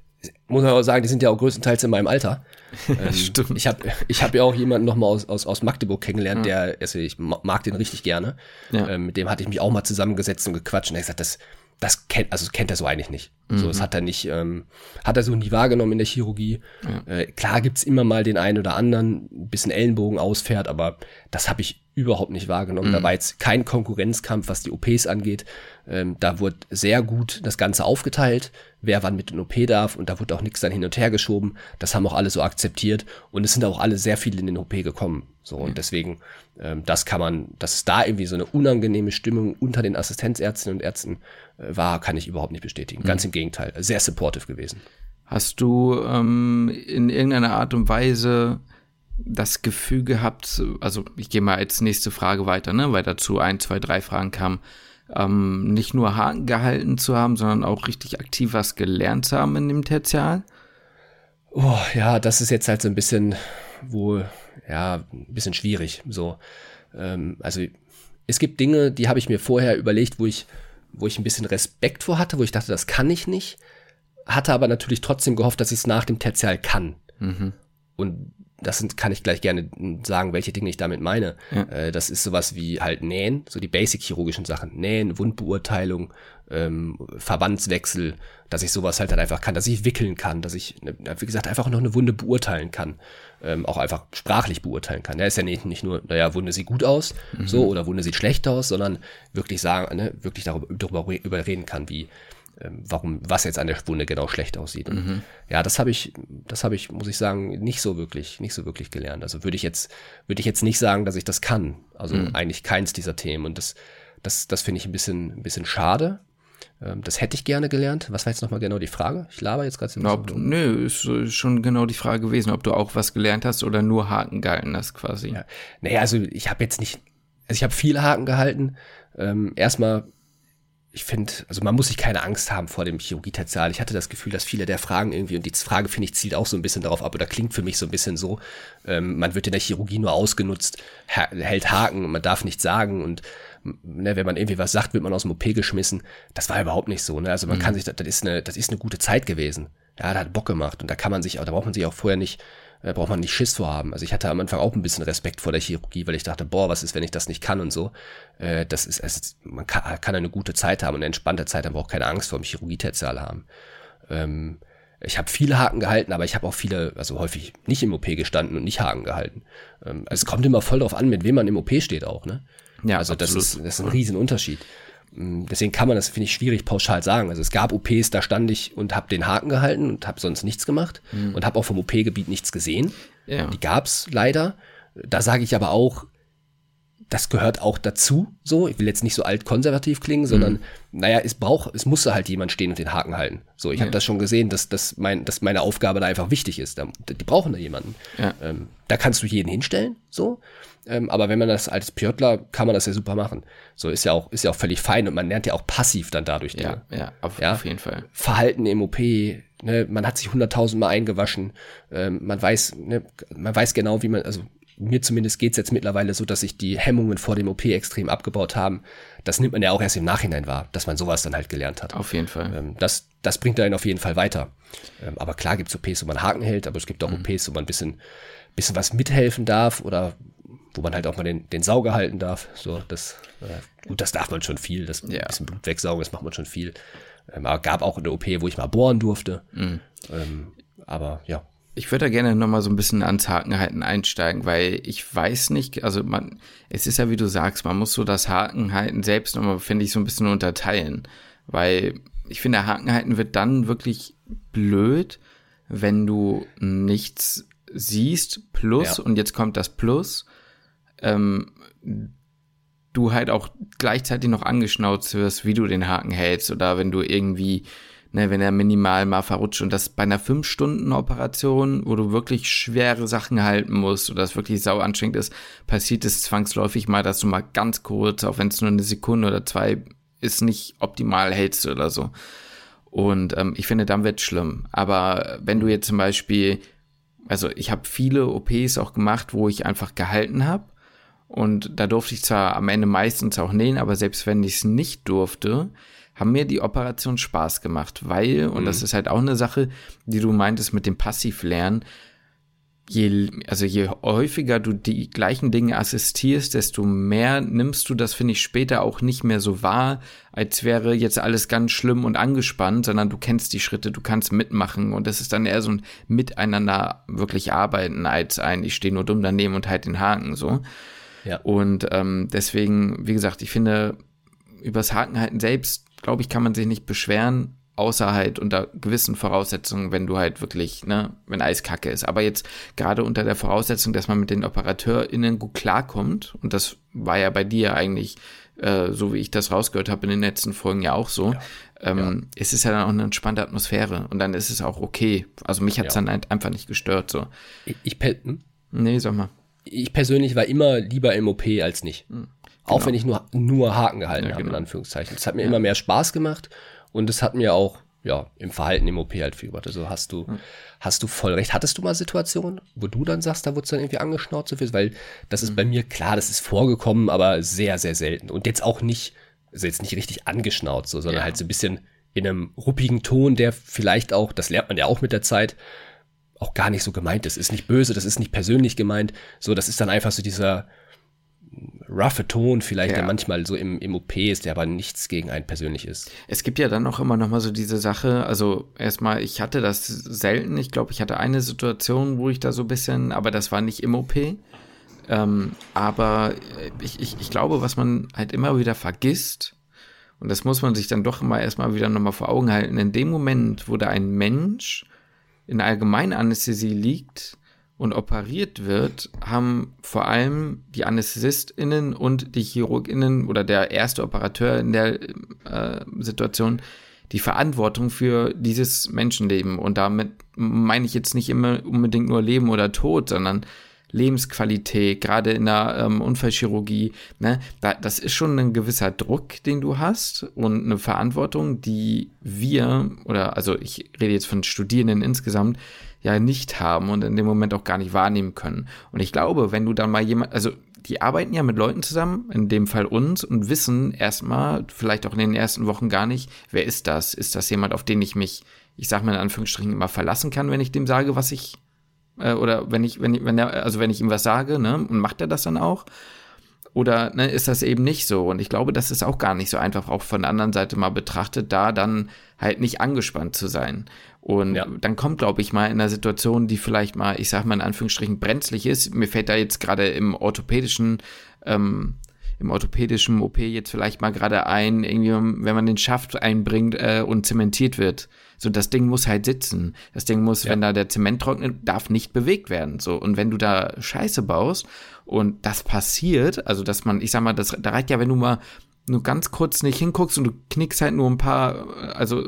muss man auch sagen, die sind ja auch größtenteils in meinem Alter. Ähm, Stimmt. Ich habe ich hab ja auch jemanden noch mal aus, aus, aus Magdeburg kennengelernt, ja. der, also ich mag den richtig gerne. Ja. Ähm, mit dem hatte ich mich auch mal zusammengesetzt und gequatscht und er hat gesagt, das, das kennt, also das kennt er so eigentlich nicht. Mhm. So, das hat er nicht, ähm, hat er so nie wahrgenommen in der Chirurgie. Ja. Äh, klar gibt's immer mal den einen oder anderen, ein bisschen Ellenbogen ausfährt, aber das habe ich überhaupt nicht wahrgenommen. Mhm. Da war jetzt kein Konkurrenzkampf, was die OPs angeht. Ähm, da wurde sehr gut das Ganze aufgeteilt, wer wann mit in OP darf und da wurde auch nichts dann hin und her geschoben. Das haben auch alle so akzeptiert und es sind auch alle sehr viele in den OP gekommen. So und deswegen, ähm, das kann man, dass es da irgendwie so eine unangenehme Stimmung unter den Assistenzärztinnen und Ärzten äh, war, kann ich überhaupt nicht bestätigen. Mhm. Ganz im Gegenteil, sehr supportive gewesen. Hast du ähm, in irgendeiner Art und Weise das Gefühl gehabt, also ich gehe mal als nächste Frage weiter, ne, weil dazu ein, zwei, drei Fragen kamen, ähm, nicht nur Haken gehalten zu haben, sondern auch richtig aktiv was gelernt zu haben in dem Tertial? Oh, ja, das ist jetzt halt so ein bisschen wohl, ja, ein bisschen schwierig. So, ähm, also es gibt Dinge, die habe ich mir vorher überlegt, wo ich, wo ich ein bisschen Respekt vor hatte, wo ich dachte, das kann ich nicht, hatte aber natürlich trotzdem gehofft, dass ich es nach dem Tertial kann. Mhm. Und das sind, kann ich gleich gerne sagen, welche Dinge ich damit meine. Ja. Äh, das ist sowas wie halt Nähen, so die basic-chirurgischen Sachen. Nähen, Wundbeurteilung, ähm, Verbandswechsel, dass ich sowas halt dann einfach kann, dass ich wickeln kann, dass ich, ne, wie gesagt, einfach noch eine Wunde beurteilen kann. Ähm, auch einfach sprachlich beurteilen kann. Ja, ist ja nicht, nicht nur, naja, Wunde sieht gut aus, mhm. so, oder Wunde sieht schlecht aus, sondern wirklich sagen, ne, wirklich darüber, darüber überreden kann, wie, warum, was jetzt an der Wunde genau schlecht aussieht. Mhm. Ja, das habe ich, das habe ich, muss ich sagen, nicht so wirklich, nicht so wirklich gelernt. Also würde ich jetzt, würde ich jetzt nicht sagen, dass ich das kann. Also mhm. eigentlich keins dieser Themen. Und das, das, das finde ich ein bisschen, ein bisschen schade. Ähm, das hätte ich gerne gelernt. Was war jetzt nochmal genau die Frage? Ich laber jetzt gerade bisschen. Nö, ist schon genau die Frage gewesen, ob du auch was gelernt hast oder nur Haken gehalten hast quasi. Ja. Naja, also ich habe jetzt nicht, also ich habe viele Haken gehalten. Ähm, erstmal ich finde, also man muss sich keine Angst haben vor dem Chirurgietertial. Ich hatte das Gefühl, dass viele der Fragen irgendwie, und die Frage, finde ich, zielt auch so ein bisschen darauf ab, oder klingt für mich so ein bisschen so, ähm, man wird in der Chirurgie nur ausgenutzt, hält Haken, man darf nichts sagen und ne, wenn man irgendwie was sagt, wird man aus dem OP geschmissen. Das war überhaupt nicht so. Ne? Also man mhm. kann sich, das ist, eine, das ist eine gute Zeit gewesen. Ja, da hat Bock gemacht und da kann man sich, da braucht man sich auch vorher nicht äh, braucht man nicht Schiss vorhaben. Also ich hatte am Anfang auch ein bisschen Respekt vor der Chirurgie, weil ich dachte, boah, was ist, wenn ich das nicht kann und so. Äh, das ist, es, man kann, kann eine gute Zeit haben und eine entspannte Zeit, man braucht keine Angst vor dem Chirurgietertial haben. Ähm, ich habe viele Haken gehalten, aber ich habe auch viele, also häufig nicht im OP gestanden und nicht Haken gehalten. Ähm, also es kommt immer voll drauf an, mit wem man im OP steht auch, ne? Ja, also das ist, das ist ein Riesenunterschied. Mm, deswegen kann man das, finde ich, schwierig pauschal sagen. Also es gab OPs, da stand ich und habe den Haken gehalten und habe sonst nichts gemacht mhm. und habe auch vom OP-Gebiet nichts gesehen. Ja. Die gab's leider. Da sage ich aber auch, das gehört auch dazu, so. Ich will jetzt nicht so altkonservativ klingen, sondern, mhm. naja, es braucht, es musste halt jemand stehen und den Haken halten. So, ich ja. habe das schon gesehen, dass, dass, mein, dass meine Aufgabe da einfach wichtig ist. Da, die brauchen da jemanden. Ja. Ähm, da kannst du jeden hinstellen, so. Ähm, aber wenn man das als Pjörtler, kann man das ja super machen. So ist ja auch, ist ja auch völlig fein und man lernt ja auch passiv dann dadurch Dinge. Ja, ja, auf, ja? auf jeden Fall. Verhalten im OP, ne, man hat sich hunderttausend Mal eingewaschen, ähm, man weiß, ne, man weiß genau, wie man, also mir zumindest geht's jetzt mittlerweile so, dass sich die Hemmungen vor dem OP extrem abgebaut haben. Das nimmt man ja auch erst im Nachhinein wahr, dass man sowas dann halt gelernt hat. Auf jeden Fall. Ähm, das, das bringt einen auf jeden Fall weiter. Ähm, aber klar gibt's OPs, wo man Haken hält, aber es gibt auch mhm. OPs, wo man ein bisschen, bisschen was mithelfen darf oder wo man halt auch mal den, den Sauger halten darf. So, das, äh, gut, das darf man schon viel. Das ja. ein bisschen Blut wegsaugen, das macht man schon viel. Ähm, aber gab auch eine OP, wo ich mal bohren durfte. Mhm. Ähm, aber ja. Ich würde da gerne nochmal so ein bisschen ans Hakenhalten einsteigen, weil ich weiß nicht, also man, es ist ja wie du sagst, man muss so das Hakenhalten selbst nochmal, finde ich, so ein bisschen unterteilen. Weil ich finde, Hakenhalten wird dann wirklich blöd, wenn du nichts siehst, plus, ja. und jetzt kommt das Plus, ähm, du halt auch gleichzeitig noch angeschnauzt wirst, wie du den Haken hältst oder wenn du irgendwie, ne, wenn er minimal mal verrutscht und das bei einer 5-Stunden-Operation, wo du wirklich schwere Sachen halten musst oder das wirklich sau anstrengend ist, passiert es zwangsläufig mal, dass du mal ganz kurz, auch wenn es nur eine Sekunde oder zwei ist, nicht optimal hältst oder so. Und ähm, ich finde, dann wird schlimm. Aber wenn du jetzt zum Beispiel, also ich habe viele OPs auch gemacht, wo ich einfach gehalten habe und da durfte ich zwar am Ende meistens auch nähen, aber selbst wenn ich es nicht durfte, haben mir die Operation Spaß gemacht, weil, und das mhm. ist halt auch eine Sache, die du meintest mit dem Passivlernen, je, also je häufiger du die gleichen Dinge assistierst, desto mehr nimmst du das, finde ich, später auch nicht mehr so wahr, als wäre jetzt alles ganz schlimm und angespannt, sondern du kennst die Schritte, du kannst mitmachen und das ist dann eher so ein Miteinander wirklich arbeiten als ein, ich stehe nur dumm daneben und halt den Haken so. Ja. Und ähm, deswegen, wie gesagt, ich finde, übers Hakenhalten selbst, glaube ich, kann man sich nicht beschweren, außer halt unter gewissen Voraussetzungen, wenn du halt wirklich, ne, wenn alles kacke ist. Aber jetzt gerade unter der Voraussetzung, dass man mit den OperateurInnen gut klarkommt, und das war ja bei dir eigentlich, äh, so wie ich das rausgehört habe in den letzten Folgen ja auch so, ja. Ähm, ja. es ist ja dann auch eine entspannte Atmosphäre und dann ist es auch okay. Also mich hat es ja. dann halt einfach nicht gestört. So. Ich, ich hm? Nee, sag mal. Ich persönlich war immer lieber im OP als nicht. Hm. Genau. Auch wenn ich nur, nur Haken gehalten ja, habe, genau. in Anführungszeichen. Es hat mir immer mehr Spaß gemacht und es hat mir auch ja, im Verhalten im OP halt viel gebracht. Also hast du, hm. hast du voll recht. Hattest du mal Situationen, wo du dann sagst, da wurde es dann irgendwie angeschnauzt so viel? Weil das ist hm. bei mir, klar, das ist vorgekommen, aber sehr, sehr selten. Und jetzt auch nicht, also jetzt nicht richtig angeschnauzt, so, sondern ja. halt so ein bisschen in einem ruppigen Ton, der vielleicht auch, das lernt man ja auch mit der Zeit, auch gar nicht so gemeint ist. Ist nicht böse, das ist nicht persönlich gemeint. So, das ist dann einfach so dieser, roughe Ton vielleicht, ja. der manchmal so im, im OP ist, der aber nichts gegen einen persönlich ist. Es gibt ja dann auch immer noch mal so diese Sache, also erstmal, ich hatte das selten, ich glaube, ich hatte eine Situation, wo ich da so ein bisschen, aber das war nicht im OP. Ähm, aber ich, ich, ich glaube, was man halt immer wieder vergisst, und das muss man sich dann doch immer erstmal wieder nochmal vor Augen halten, in dem Moment, wo da ein Mensch in Allgemeinanästhesie liegt, und operiert wird, haben vor allem die AnästhesistInnen und die ChirurgInnen oder der erste Operateur in der äh, Situation die Verantwortung für dieses Menschenleben. Und damit meine ich jetzt nicht immer unbedingt nur Leben oder Tod, sondern Lebensqualität, gerade in der ähm, Unfallchirurgie, ne, da, das ist schon ein gewisser Druck, den du hast und eine Verantwortung, die wir, oder also ich rede jetzt von Studierenden insgesamt, ja nicht haben und in dem Moment auch gar nicht wahrnehmen können. Und ich glaube, wenn du dann mal jemand, also die arbeiten ja mit Leuten zusammen, in dem Fall uns, und wissen erstmal, vielleicht auch in den ersten Wochen gar nicht, wer ist das? Ist das jemand, auf den ich mich, ich sag mal in Anführungsstrichen, immer verlassen kann, wenn ich dem sage, was ich, äh, oder wenn ich, wenn ich, wenn er, also wenn ich ihm was sage, ne, und macht er das dann auch? Oder ne, ist das eben nicht so? Und ich glaube, das ist auch gar nicht so einfach, auch von der anderen Seite mal betrachtet, da dann halt nicht angespannt zu sein. Und ja. dann kommt, glaube ich, mal in einer Situation, die vielleicht mal, ich sag mal in Anführungsstrichen, brenzlig ist. Mir fällt da jetzt gerade im orthopädischen, ähm, im orthopädischen OP jetzt vielleicht mal gerade ein, irgendwie, wenn man den Schaft einbringt äh, und zementiert wird. So, das Ding muss halt sitzen. Das Ding muss, ja. wenn da der Zement trocknet, darf nicht bewegt werden. So, und wenn du da Scheiße baust und das passiert, also dass man, ich sag mal, das, da reicht ja, wenn du mal nur ganz kurz nicht hinguckst und du knickst halt nur ein paar, also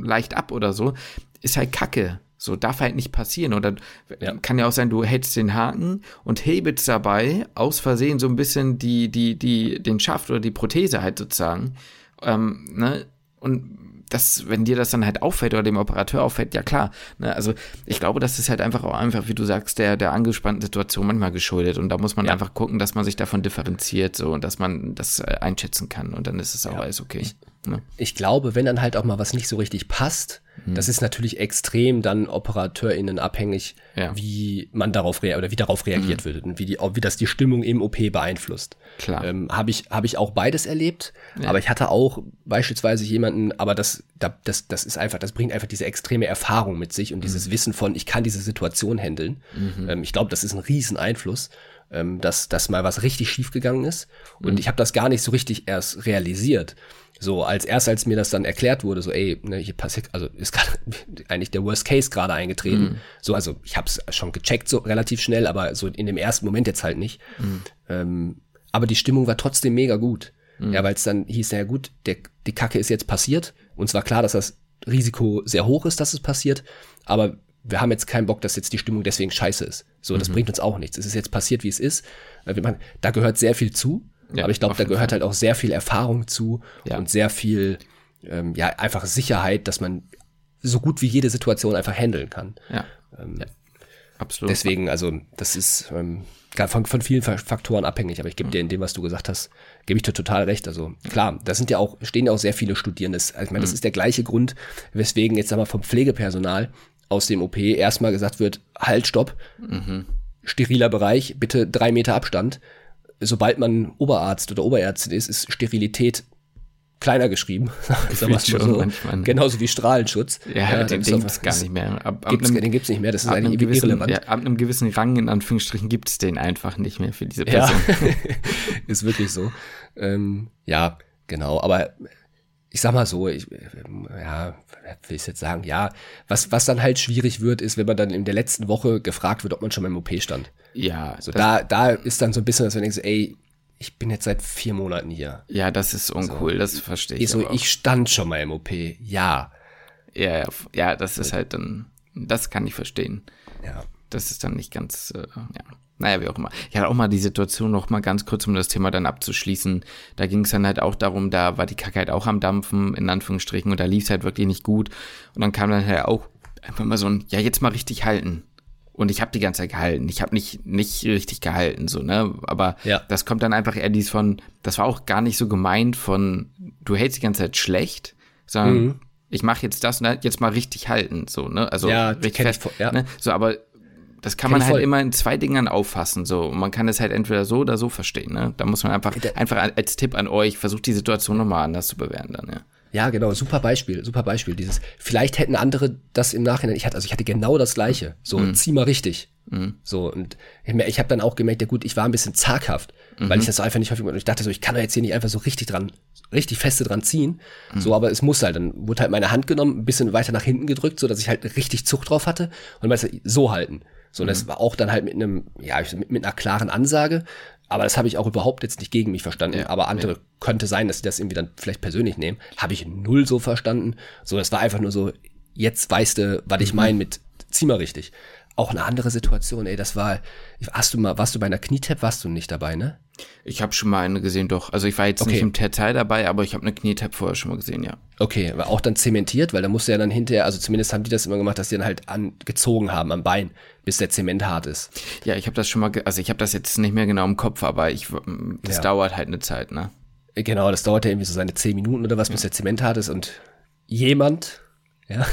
leicht ab oder so, ist halt Kacke. So darf halt nicht passieren. Oder ja. kann ja auch sein, du hältst den Haken und hebelst dabei aus Versehen so ein bisschen die, die, die, den Schaft oder die Prothese halt sozusagen. Ähm, ne? Und das, wenn dir das dann halt auffällt oder dem Operateur auffällt, ja klar. Ne? Also ich glaube, das ist halt einfach auch einfach, wie du sagst, der, der angespannten Situation manchmal geschuldet. Und da muss man ja. einfach gucken, dass man sich davon differenziert so und dass man das äh, einschätzen kann. Und dann ist es auch ja. alles okay. Ich, ne? ich glaube, wenn dann halt auch mal was nicht so richtig passt, hm. das ist natürlich extrem dann OperateurInnen abhängig, ja. wie man darauf rea oder wie darauf reagiert mhm. wird und wie, die, wie das die Stimmung im OP beeinflusst. Klar. Ähm, Habe ich, hab ich auch beides erlebt, ja. aber ich hatte auch beispielsweise jemanden, aber das, das, das ist einfach, das bringt einfach diese extreme Erfahrung mit sich und dieses mhm. Wissen von, ich kann diese Situation handeln. Mhm. Ähm, ich glaube, das ist ein riesen Einfluss ähm, dass, dass mal was richtig schief gegangen ist. Und mhm. ich habe das gar nicht so richtig erst realisiert. So, als erst als mir das dann erklärt wurde, so, ey, ne, hier passiert, also ist gerade eigentlich der Worst Case gerade eingetreten. Mhm. So, also ich habe es schon gecheckt, so relativ schnell, aber so in dem ersten Moment jetzt halt nicht. Mhm. Ähm, aber die Stimmung war trotzdem mega gut. Mhm. Ja, weil es dann hieß, ja gut, der, die Kacke ist jetzt passiert. Und zwar klar, dass das Risiko sehr hoch ist, dass es passiert, aber wir haben jetzt keinen Bock, dass jetzt die Stimmung deswegen scheiße ist. So, das mhm. bringt uns auch nichts. Es ist jetzt passiert, wie es ist. Da gehört sehr viel zu. Ja, aber ich glaube, da gehört Fall. halt auch sehr viel Erfahrung zu ja. und sehr viel, ähm, ja, einfach Sicherheit, dass man so gut wie jede Situation einfach handeln kann. Ja. Ähm, ja. Absolut. Deswegen, also, das ist ähm, von, von vielen Faktoren abhängig, aber ich gebe mhm. dir in dem, was du gesagt hast, gebe ich dir total recht. Also klar, da sind ja auch, stehen ja auch sehr viele Studierende. Also, ich meine, das mhm. ist der gleiche Grund, weswegen jetzt aber vom Pflegepersonal aus dem OP erstmal gesagt wird, halt, stopp, mhm. steriler Bereich, bitte drei Meter Abstand sobald man Oberarzt oder Oberärztin ist, ist Sterilität kleiner geschrieben. Sag mal so. Manchmal, ne? Genauso wie Strahlenschutz. Ja, ja den, den gibt es gar nicht mehr. Ab, ab gibt's, einem, den gibt es nicht mehr, das ist eigentlich gewissen, irrelevant. Ja, ab einem gewissen Rang, in Anführungsstrichen, gibt es den einfach nicht mehr für diese Person. Ja, ist wirklich so. Ähm, ja, genau, aber ich sag mal so, ich, ja, will ich jetzt sagen, ja, was, was dann halt schwierig wird, ist, wenn man dann in der letzten Woche gefragt wird, ob man schon mal im OP stand. Ja. So, da, da ist dann so ein bisschen, dass man denkt, ey, ich bin jetzt seit vier Monaten hier. Ja, das ist uncool, so, das verstehe ich. So, ich stand schon mal im OP, ja. Ja, ja, ja, das ist halt dann, das kann ich verstehen. Ja. Das ist dann nicht ganz, äh, ja. Naja, wie auch immer. Ich hatte auch mal die Situation noch mal ganz kurz, um das Thema dann abzuschließen. Da ging es dann halt auch darum, da war die Kacke halt auch am Dampfen, in Anführungsstrichen, und da lief es halt wirklich nicht gut. Und dann kam dann halt auch einfach mal so ein, ja, jetzt mal richtig halten. Und ich habe die ganze Zeit gehalten. Ich habe nicht, nicht richtig gehalten, so, ne? Aber ja. das kommt dann einfach eher dies von, das war auch gar nicht so gemeint von, du hältst die ganze Zeit schlecht, sondern mhm. ich mache jetzt das und jetzt mal richtig halten, so, ne? Also ja, richtig fest, voll, ja. ne? So, aber das kann man halt voll. immer in zwei Dingern auffassen, so. Man kann es halt entweder so oder so verstehen, ne? Da muss man einfach, einfach als Tipp an euch, versucht die Situation nochmal anders zu bewerten dann, ja. Ja, genau, super Beispiel, super Beispiel. Dieses, vielleicht hätten andere das im Nachhinein, ich hatte, also ich hatte genau das Gleiche. So, mhm. zieh mal richtig. Mhm. So, und ich, ich habe dann auch gemerkt, ja gut, ich war ein bisschen zaghaft, mhm. weil ich das einfach nicht häufig, und ich dachte so, ich kann da jetzt hier nicht einfach so richtig dran, richtig feste dran ziehen. Mhm. So, aber es muss halt, dann wurde halt meine Hand genommen, ein bisschen weiter nach hinten gedrückt, so dass ich halt richtig Zug drauf hatte und meinte, so halten. So, und das mhm. war auch dann halt mit einem, ja, mit, mit einer klaren Ansage. Aber das habe ich auch überhaupt jetzt nicht gegen mich verstanden. Ja, aber andere ja. könnte sein, dass sie das irgendwie dann vielleicht persönlich nehmen. Habe ich null so verstanden. So, das war einfach nur so, jetzt weißt du, was ich mhm. meine mit zieh mal richtig. Auch eine andere Situation, ey, das war, hast du mal, warst du bei einer Knietap, warst du nicht dabei, ne? Ich habe schon mal eine gesehen, doch. Also ich war jetzt okay. nicht im Tertai dabei, aber ich habe eine Knietap vorher schon mal gesehen, ja. Okay, war auch dann zementiert, weil da musste ja dann hinterher, also zumindest haben die das immer gemacht, dass die dann halt angezogen haben am Bein, bis der Zement hart ist. Ja, ich habe das schon mal, also ich habe das jetzt nicht mehr genau im Kopf, aber ich, das ja. dauert halt eine Zeit, ne? Genau, das dauert ja irgendwie so seine zehn Minuten oder was, bis der Zement hart ist und jemand, ja,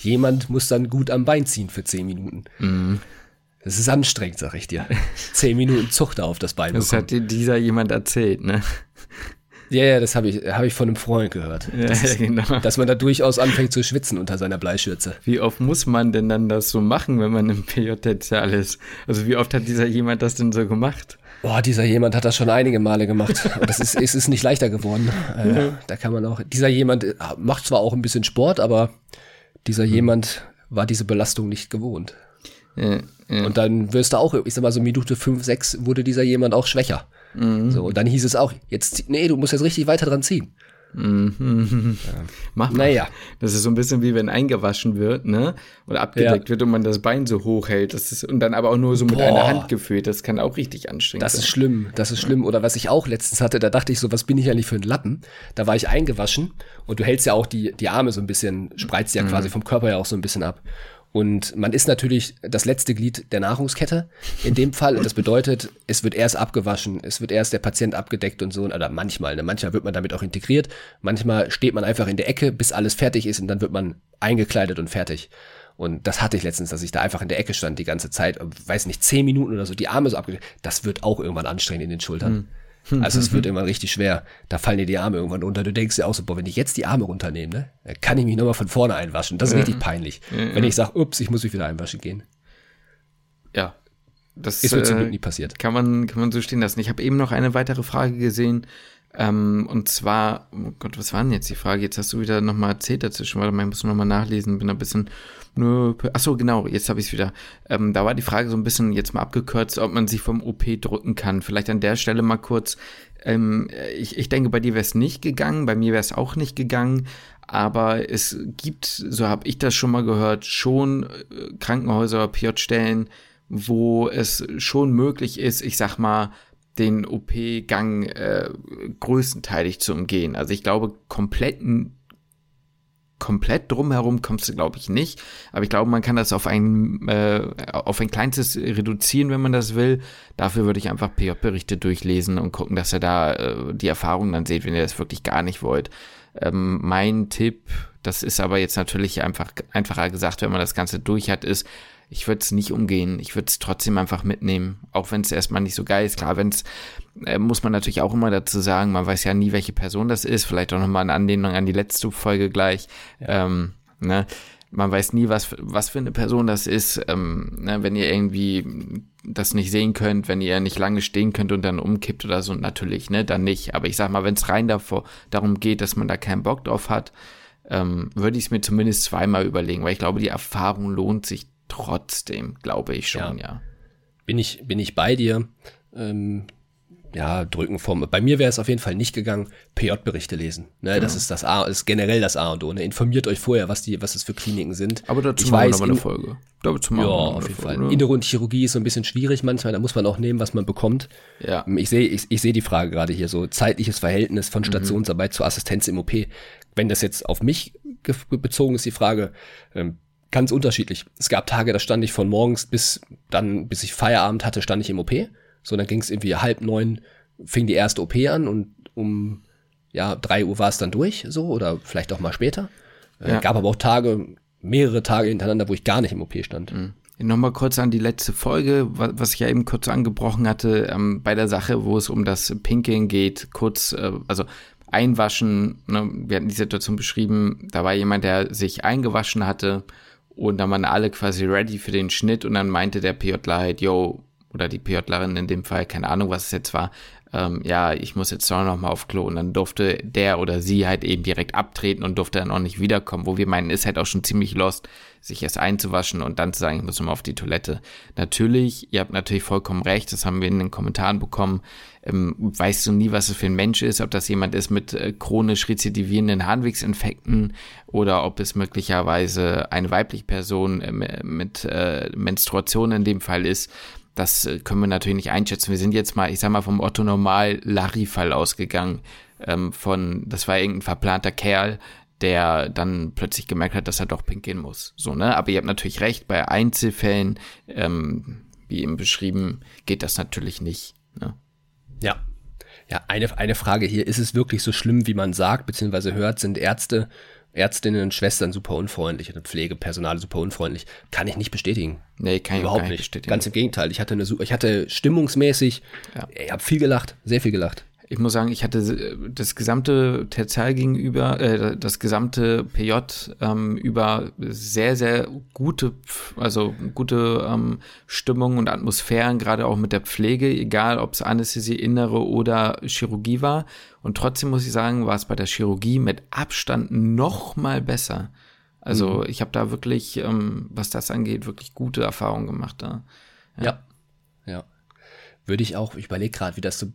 jemand muss dann gut am Bein ziehen für zehn Minuten. Mhm. Das ist anstrengend, sag ich dir. Zehn Minuten Zucht auf das Bein. Das bekommen. hat dir dieser jemand erzählt, ne? Ja, ja, das habe ich, hab ich von einem Freund gehört. Ja, das, ja, genau. Dass man da durchaus anfängt zu schwitzen unter seiner Bleischürze. Wie oft muss man denn dann das so machen, wenn man im PJ-Sozial ist? Also wie oft hat dieser jemand das denn so gemacht? Boah, dieser jemand hat das schon einige Male gemacht. Und das ist, es ist nicht leichter geworden. Äh, ja. Da kann man auch, dieser jemand äh, macht zwar auch ein bisschen Sport, aber dieser mhm. jemand war diese Belastung nicht gewohnt. Ja, ja. Und dann wirst du auch, ich sag mal, so Minute 5, 6 wurde dieser jemand auch schwächer. Mhm. So, und dann hieß es auch, jetzt, nee, du musst jetzt richtig weiter dran ziehen. Mhm. Ja. Mach mal. Naja. Das ist so ein bisschen wie wenn eingewaschen wird, ne? Oder abgedeckt ja. wird und man das Bein so hoch hält. Das ist, und dann aber auch nur so mit Boah. einer Hand gefühlt. Das kann auch richtig anstrengend das sein. Das ist schlimm, das ist schlimm. Oder was ich auch letztens hatte, da dachte ich so, was bin ich eigentlich für ein Lappen? Da war ich eingewaschen und du hältst ja auch die, die Arme so ein bisschen, spreizt ja mhm. quasi vom Körper ja auch so ein bisschen ab. Und man ist natürlich das letzte Glied der Nahrungskette in dem Fall. Und das bedeutet, es wird erst abgewaschen, es wird erst der Patient abgedeckt und so. Oder manchmal, ne? manchmal wird man damit auch integriert. Manchmal steht man einfach in der Ecke, bis alles fertig ist und dann wird man eingekleidet und fertig. Und das hatte ich letztens, dass ich da einfach in der Ecke stand die ganze Zeit, weiß nicht, zehn Minuten oder so, die Arme so abgedeckt. Das wird auch irgendwann anstrengend in den Schultern. Mhm. Also es wird immer richtig schwer. Da fallen dir die Arme irgendwann unter. Du denkst dir auch so, boah, wenn ich jetzt die Arme runternehme, ne, dann kann ich mich nochmal von vorne einwaschen. Das ist ja. richtig peinlich. Ja, wenn ich sage, ups, ich muss mich wieder einwaschen gehen. Ja. Das ist mir zum Glück nie passiert. Kann man, kann man so stehen lassen. Ich habe eben noch eine weitere Frage gesehen. Ähm, und zwar, oh Gott, was war denn jetzt die Frage? Jetzt hast du wieder nochmal erzählt dazwischen. Warte mal, ich muss nochmal nachlesen. Bin ein bisschen ach so, genau, jetzt habe ich es wieder. Ähm, da war die Frage so ein bisschen jetzt mal abgekürzt, ob man sich vom OP drücken kann. Vielleicht an der Stelle mal kurz. Ähm, ich, ich denke, bei dir wäre es nicht gegangen, bei mir wäre es auch nicht gegangen. Aber es gibt, so habe ich das schon mal gehört, schon äh, Krankenhäuser, PJ-Stellen, wo es schon möglich ist, ich sag mal, den OP-Gang äh, größtenteilig zu umgehen. Also ich glaube, kompletten komplett drumherum kommst du, glaube ich, nicht. Aber ich glaube, man kann das auf ein, äh, auf ein kleinstes reduzieren, wenn man das will. Dafür würde ich einfach PJ-Berichte durchlesen und gucken, dass ihr da äh, die Erfahrungen dann seht, wenn ihr das wirklich gar nicht wollt. Ähm, mein Tipp, das ist aber jetzt natürlich einfach einfacher gesagt, wenn man das Ganze durch hat, ist, ich würde es nicht umgehen. Ich würde es trotzdem einfach mitnehmen, auch wenn es erstmal nicht so geil ist. Klar, wenn es, äh, muss man natürlich auch immer dazu sagen, man weiß ja nie, welche Person das ist. Vielleicht auch nochmal eine Anlehnung an die letzte Folge gleich. Ja. Ähm, ne? Man weiß nie, was, was für eine Person das ist. Ähm, ne? Wenn ihr irgendwie das nicht sehen könnt, wenn ihr nicht lange stehen könnt und dann umkippt oder so, natürlich, ne, dann nicht. Aber ich sag mal, wenn es rein davor darum geht, dass man da keinen Bock drauf hat, ähm, würde ich es mir zumindest zweimal überlegen, weil ich glaube, die Erfahrung lohnt sich trotzdem, glaube ich schon, ja. ja. Bin ich, bin ich bei dir. Ähm, ja, drücken vom. Bei mir wäre es auf jeden Fall nicht gegangen, PJ-Berichte lesen. Ne, genau. Das ist das A, ist generell das A und O. Ne? Informiert euch vorher, was die, was es für Kliniken sind. Aber dazu ich machen weiß, wir eine Folge. Dazu machen ja, auf jeden Folge, Fall. Ne? Innere und Chirurgie ist so ein bisschen schwierig manchmal. Da muss man auch nehmen, was man bekommt. Ja. Ich sehe, ich, ich sehe die Frage gerade hier so zeitliches Verhältnis von mhm. Stationsarbeit mhm. zur Assistenz im OP. Wenn das jetzt auf mich bezogen ist, die Frage. Ähm, ganz unterschiedlich. Es gab Tage, da stand ich von morgens bis dann, bis ich Feierabend hatte, stand ich im OP. So, dann ging es irgendwie halb neun, fing die erste OP an und um ja, drei Uhr war es dann durch, so, oder vielleicht auch mal später. Äh, ja. Gab aber auch Tage, mehrere Tage hintereinander, wo ich gar nicht im OP stand. Mhm. Nochmal kurz an die letzte Folge, was ich ja eben kurz angebrochen hatte, ähm, bei der Sache, wo es um das Pinkeln geht, kurz, äh, also einwaschen, ne, wir hatten die Situation beschrieben, da war jemand, der sich eingewaschen hatte, und dann waren alle quasi ready für den Schnitt und dann meinte der PJler halt, yo, oder die PJlerin in dem Fall, keine Ahnung, was es jetzt war, ähm, ja, ich muss jetzt doch noch mal auf Klo und dann durfte der oder sie halt eben direkt abtreten und durfte dann auch nicht wiederkommen, wo wir meinen, ist halt auch schon ziemlich lost, sich erst einzuwaschen und dann zu sagen, ich muss nochmal auf die Toilette. Natürlich, ihr habt natürlich vollkommen recht, das haben wir in den Kommentaren bekommen, ähm, weißt du nie, was es für ein Mensch ist, ob das jemand ist mit äh, chronisch rezidivierenden Harnwegsinfekten oder ob es möglicherweise eine weibliche Person äh, mit äh, Menstruation in dem Fall ist. Das äh, können wir natürlich nicht einschätzen. Wir sind jetzt mal, ich sag mal, vom Otto Normal Larry-Fall ausgegangen. Ähm, von, das war irgendein verplanter Kerl, der dann plötzlich gemerkt hat, dass er doch pinkeln muss. So, ne? Aber ihr habt natürlich recht, bei Einzelfällen, ähm, wie eben beschrieben, geht das natürlich nicht. Ne? Ja. Ja, eine, eine Frage hier, ist es wirklich so schlimm, wie man sagt, beziehungsweise hört, sind Ärzte, Ärztinnen und Schwestern super unfreundlich und Pflegepersonal super unfreundlich? Kann ich nicht bestätigen. Nee, kann ich überhaupt nicht. Bestätigen. Ganz im Gegenteil, ich hatte eine, ich hatte stimmungsmäßig, ja. ich habe viel gelacht, sehr viel gelacht ich muss sagen, ich hatte äh, das gesamte Tertial gegenüber, äh, das gesamte PJ ähm, über sehr, sehr gute, also gute ähm, Stimmung und Atmosphären, gerade auch mit der Pflege, egal ob es Anästhesie, Innere oder Chirurgie war. Und trotzdem muss ich sagen, war es bei der Chirurgie mit Abstand noch mal besser. Also mhm. ich habe da wirklich, ähm, was das angeht, wirklich gute Erfahrungen gemacht. Da. Ja. ja. ja. Würde ich auch, ich überlege gerade, wie das so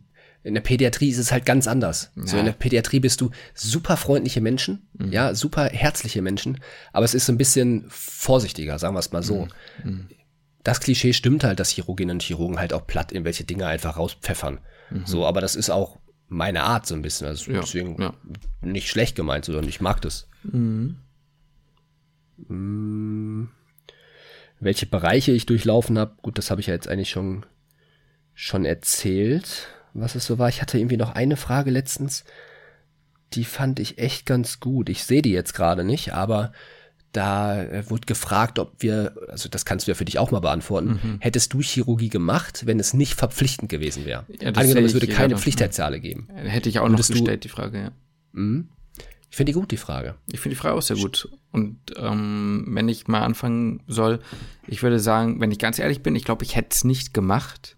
in der Pädiatrie ist es halt ganz anders. Ja. So in der Pädiatrie bist du super freundliche Menschen, mhm. ja, super herzliche Menschen, aber es ist so ein bisschen vorsichtiger, sagen wir es mal so. Mhm. mhm. Das Klischee stimmt halt, dass Chirurginnen und Chirurgen halt auch platt in welche Dinge einfach rauspfeffern. Mhm. So, aber das ist auch meine Art so ein bisschen. Also ja, deswegen ja. nicht schlecht gemeint, sondern ich mag das. Mhm. Mm. Welche Bereiche ich durchlaufen habe, gut, das habe ich ja jetzt eigentlich schon, schon erzählt was es so war. Ich hatte irgendwie noch eine Frage letztens, die fand ich echt ganz gut. Ich sehe die jetzt gerade nicht, aber da äh, wurde gefragt, ob wir, also das kannst du ja für dich auch mal beantworten, mhm. hättest du Chirurgie gemacht, wenn es nicht verpflichtend gewesen wäre? Ja, Angenommen, es würde keine Pflichtherzale geben. Hätte ich auch Würdest noch gestellt, du, die Frage, ja. Mhm. Ich finde die gut, die Frage. Ich finde die Frage auch sehr gut. Und ähm, wenn ich mal anfangen soll, ich würde sagen, wenn ich ganz ehrlich bin, ich glaube, ich hätte es nicht gemacht,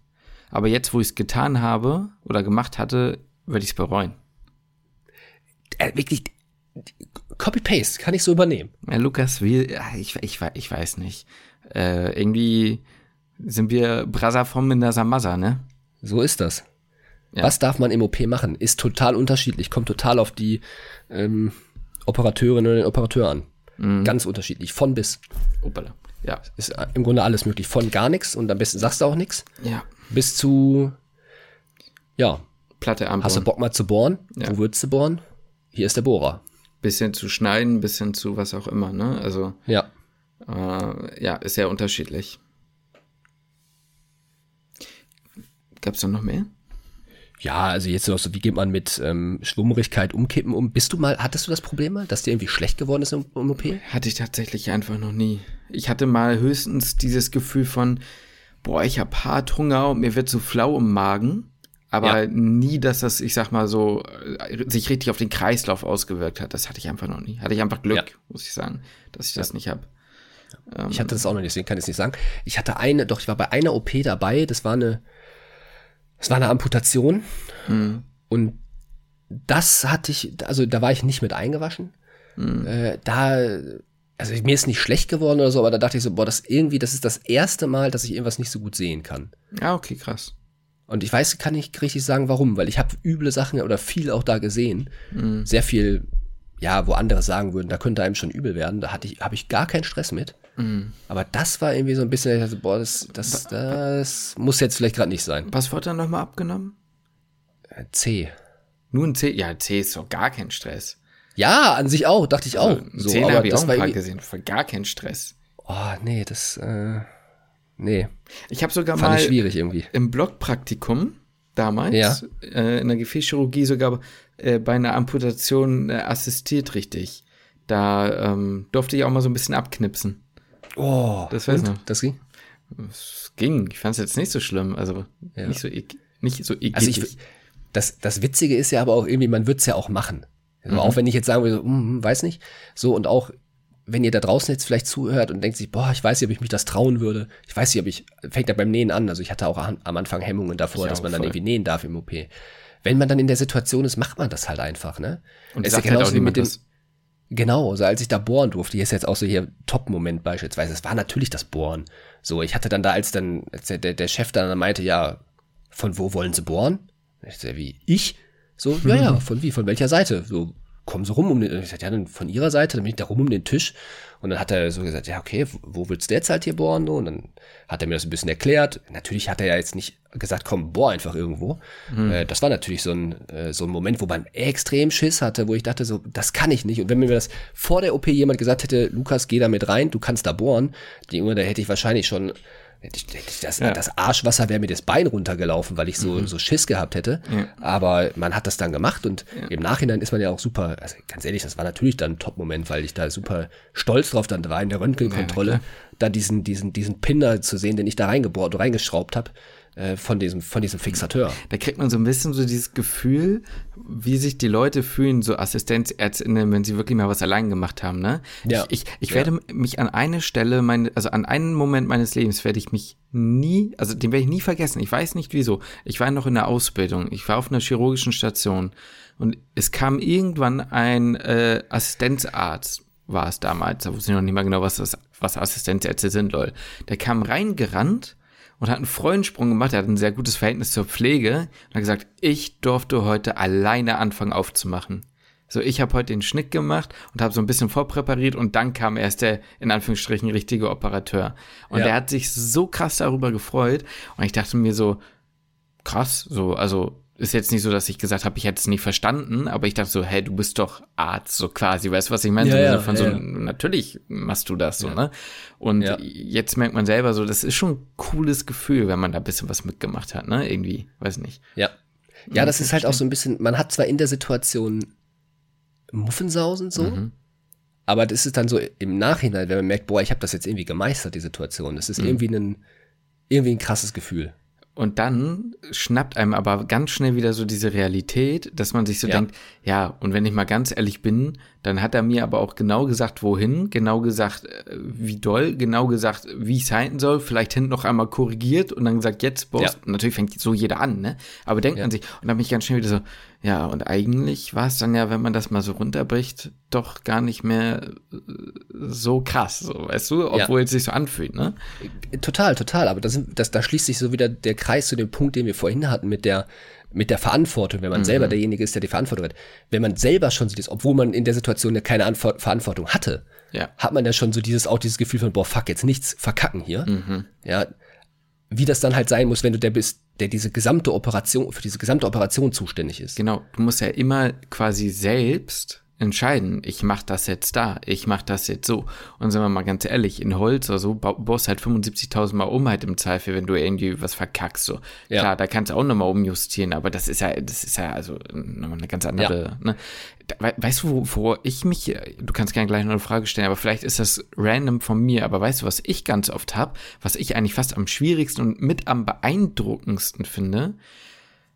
aber jetzt, wo ich es getan habe oder gemacht hatte, würde ich es bereuen. Äh, wirklich, Copy-Paste, kann ich so übernehmen. Ja, Lukas, wie, ich, ich, ich weiß nicht. Äh, irgendwie sind wir Brasa vom in der Samasa, ne? So ist das. Ja. Was darf man im OP machen? Ist total unterschiedlich, kommt total auf die ähm, Operateurinnen und den Operateur an. Mhm. Ganz unterschiedlich, von bis. Opala. Ja, ist im Grunde alles möglich. Von gar nichts und am besten sagst du auch nichts. Ja bis zu, ja. Platte am Hast du Bock mal zu bohren? Ja. Wo würdest du bohren? Hier ist der Bohrer. Bisschen zu schneiden, bisschen zu was auch immer, ne? Also. Ja. Äh, ja, ist sehr unterschiedlich. Gab's da noch mehr? Ja, also jetzt noch so, wie geht man mit ähm, Schwummrigkeit, Umkippen um? Bist du mal, hattest du das Problem mal, dass dir irgendwie schlecht geworden ist im, im OP? Hatte ich tatsächlich einfach noch nie. Ich hatte mal höchstens dieses Gefühl von, boah, ich habe hart Hunger und mir wird so flau im Magen. Aber ja. nie, dass das, ich sag mal so, äh, sich richtig auf den Kreislauf ausgewirkt hat. Das hatte ich einfach noch nie. Hatte ich einfach Glück, ja. muss ich sagen, dass ich das nicht habe. Ich hatte das auch noch nicht, deswegen kann ich es nicht sagen. Ich hatte eine, doch, ich war bei einer OP dabei, das war eine, das war eine Amputation. Mhm. Und das hatte ich, also da war ich nicht mit eingewaschen. Mhm. Äh, da, also mir ist nicht schlecht geworden oder so, aber da dachte ich so, boah, das irgendwie, das ist das erste Mal, dass ich irgendwas nicht so gut sehen kann. Ja, okay, krass. Und ich weiß, kann nicht richtig sagen, warum, weil ich habe üble Sachen oder viel auch da gesehen. Mhm. Sehr viel, ja, wo andere sagen würden, da könnte einem schon übel werden. Da hatte ich, habe ich gar keinen Stress mit. Mhm. Aber das war irgendwie so ein bisschen, ich dachte, boah, das, das, das muss jetzt vielleicht gerade nicht sein. Was wurde dann nochmal abgenommen? Äh, C. Nur ein C? Ja, C ist doch gar kein Stress. Ja, an sich auch, dachte ich auch. Also, so, C habe ich auch ein paar gesehen, für gar kein Stress. Oh, nee, das, äh, nee. Ich habe sogar Fand mal schwierig irgendwie. im Blockpraktikum damals ja. äh, in der Gefäßchirurgie sogar äh, bei einer Amputation äh, assistiert richtig. Da ähm, durfte ich auch mal so ein bisschen abknipsen. Oh, das weiß noch. Das ging? Es ging. Ich fand es jetzt nicht so schlimm. Also ja. nicht so nicht so eklig. Also ich, das, das Witzige ist ja aber auch irgendwie, man wird es ja auch machen. Also mhm. Auch wenn ich jetzt sagen würde, mm, weiß nicht. So und auch wenn ihr da draußen jetzt vielleicht zuhört und denkt sich, boah, ich weiß nicht, ob ich mich das trauen würde. Ich weiß nicht, ob ich, fängt ja beim Nähen an. Also ich hatte auch am Anfang Hemmungen davor, dass man voll. dann irgendwie nähen darf im OP. Wenn man dann in der Situation ist, macht man das halt einfach, ne? Und es ist ja genauso halt wie mit dem, was. Genau, so als ich da bohren durfte, hier ist jetzt auch so hier Top-Moment beispielsweise, es war natürlich das Bohren. So, ich hatte dann da, als dann, als der, der Chef dann meinte, ja, von wo wollen sie bohren? Ich sag, wie, ich? So, ja, ja, von wie, von welcher Seite? So, kommen so rum um den, ich sagte, ja, dann von ihrer Seite, dann bin ich da rum um den Tisch. Und dann hat er so gesagt, ja, okay, wo willst du jetzt halt hier bohren? Und dann hat er mir das ein bisschen erklärt. Natürlich hat er ja jetzt nicht gesagt, komm, bohr einfach irgendwo. Mhm. Äh, das war natürlich so ein, äh, so ein Moment, wo man extrem Schiss hatte, wo ich dachte, so, das kann ich nicht. Und wenn mir das vor der OP jemand gesagt hätte, Lukas, geh da mit rein, du kannst da bohren, die Junge, da hätte ich wahrscheinlich schon das, ja. das Arschwasser wäre mir das Bein runtergelaufen, weil ich so, mhm. so Schiss gehabt hätte. Ja. Aber man hat das dann gemacht und ja. im Nachhinein ist man ja auch super, also ganz ehrlich, das war natürlich dann ein Top-Moment, weil ich da super stolz drauf dann war in der Röntgenkontrolle, da diesen, diesen, diesen Pinner zu sehen, den ich da reingebohrt, reingeschraubt habe äh, von diesem, von diesem Fixateur. Da kriegt man so ein bisschen so dieses Gefühl, wie sich die Leute fühlen, so Assistenzärztinnen, wenn sie wirklich mal was allein gemacht haben, ne? Ja. Ich, ich, ich ja. werde mich an eine Stelle, meine, also an einen Moment meines Lebens werde ich mich nie, also den werde ich nie vergessen. Ich weiß nicht wieso. Ich war noch in der Ausbildung. Ich war auf einer chirurgischen Station und es kam irgendwann ein äh, Assistenzarzt war es damals, da wusste ich noch nicht mal genau, was das, was Assistenzärzte sind, lol. Der kam reingerannt und hat einen Freudensprung gemacht. Er hat ein sehr gutes Verhältnis zur Pflege und hat gesagt, ich durfte heute alleine anfangen aufzumachen. So, ich habe heute den Schnitt gemacht und habe so ein bisschen vorpräpariert und dann kam erst der, in Anführungsstrichen, richtige Operateur. Und ja. er hat sich so krass darüber gefreut und ich dachte mir so, krass, so, also ist jetzt nicht so, dass ich gesagt habe, ich hätte es nicht verstanden, aber ich dachte so, hey, du bist doch Arzt, so quasi, weißt du, was ich meine? Ja, ja, von ja, so, natürlich machst du das so, ne? Und jetzt merkt man selber so, das ist schon ein cooles Gefühl, wenn man da ein bisschen was mitgemacht hat, ne? Irgendwie, weiß nicht. Ja. Ja, das ist halt auch so ein bisschen, man hat zwar in der Situation Muffensausen so, mhm. aber das ist dann so im Nachhinein, wenn man merkt, boah, ich habe das jetzt irgendwie gemeistert, die Situation. Das ist mhm. irgendwie ein, irgendwie ein krasses Gefühl. Und dann schnappt einem aber ganz schnell wieder so diese Realität, dass man sich so ja. denkt, ja, und wenn ich mal ganz ehrlich bin, dann hat er mir aber auch genau gesagt, wohin, genau gesagt, äh, wie doll, genau gesagt, wie es halten soll, vielleicht hinten noch einmal korrigiert und dann gesagt, jetzt, Boss. Ja. Natürlich fängt so jeder an, ne? Aber denkt ja. man sich, und dann bin ich ganz schnell wieder so, ja, und eigentlich war es dann ja, wenn man das mal so runterbricht, doch gar nicht mehr äh, so krass, so, weißt du, obwohl ja. es sich so anfühlt, ne? Total, total, aber das, das, da schließt sich so wieder der Kreis zu dem Punkt, den wir vorhin hatten mit der, mit der Verantwortung, wenn man mhm. selber derjenige ist, der die Verantwortung hat. Wenn man selber schon so ist, obwohl man in der Situation ja keine Antwort, Verantwortung hatte, ja. hat man ja schon so dieses, auch dieses Gefühl von, boah, fuck, jetzt nichts verkacken hier. Mhm. Ja, wie das dann halt sein muss, wenn du der bist, der diese gesamte Operation, für diese gesamte Operation zuständig ist. Genau, du musst ja immer quasi selbst entscheiden, ich mache das jetzt da, ich mache das jetzt so. Und sagen wir mal ganz ehrlich, in Holz oder so baust halt 75.000 Mal um halt im Zweifel, wenn du irgendwie was verkackst. So. Ja. Klar, da kannst du auch nochmal umjustieren, aber das ist ja, das ist ja also nochmal eine ganz andere, ja. ne? Weißt du, wovor ich mich, du kannst gerne gleich noch eine Frage stellen, aber vielleicht ist das random von mir, aber weißt du, was ich ganz oft habe, was ich eigentlich fast am schwierigsten und mit am beeindruckendsten finde?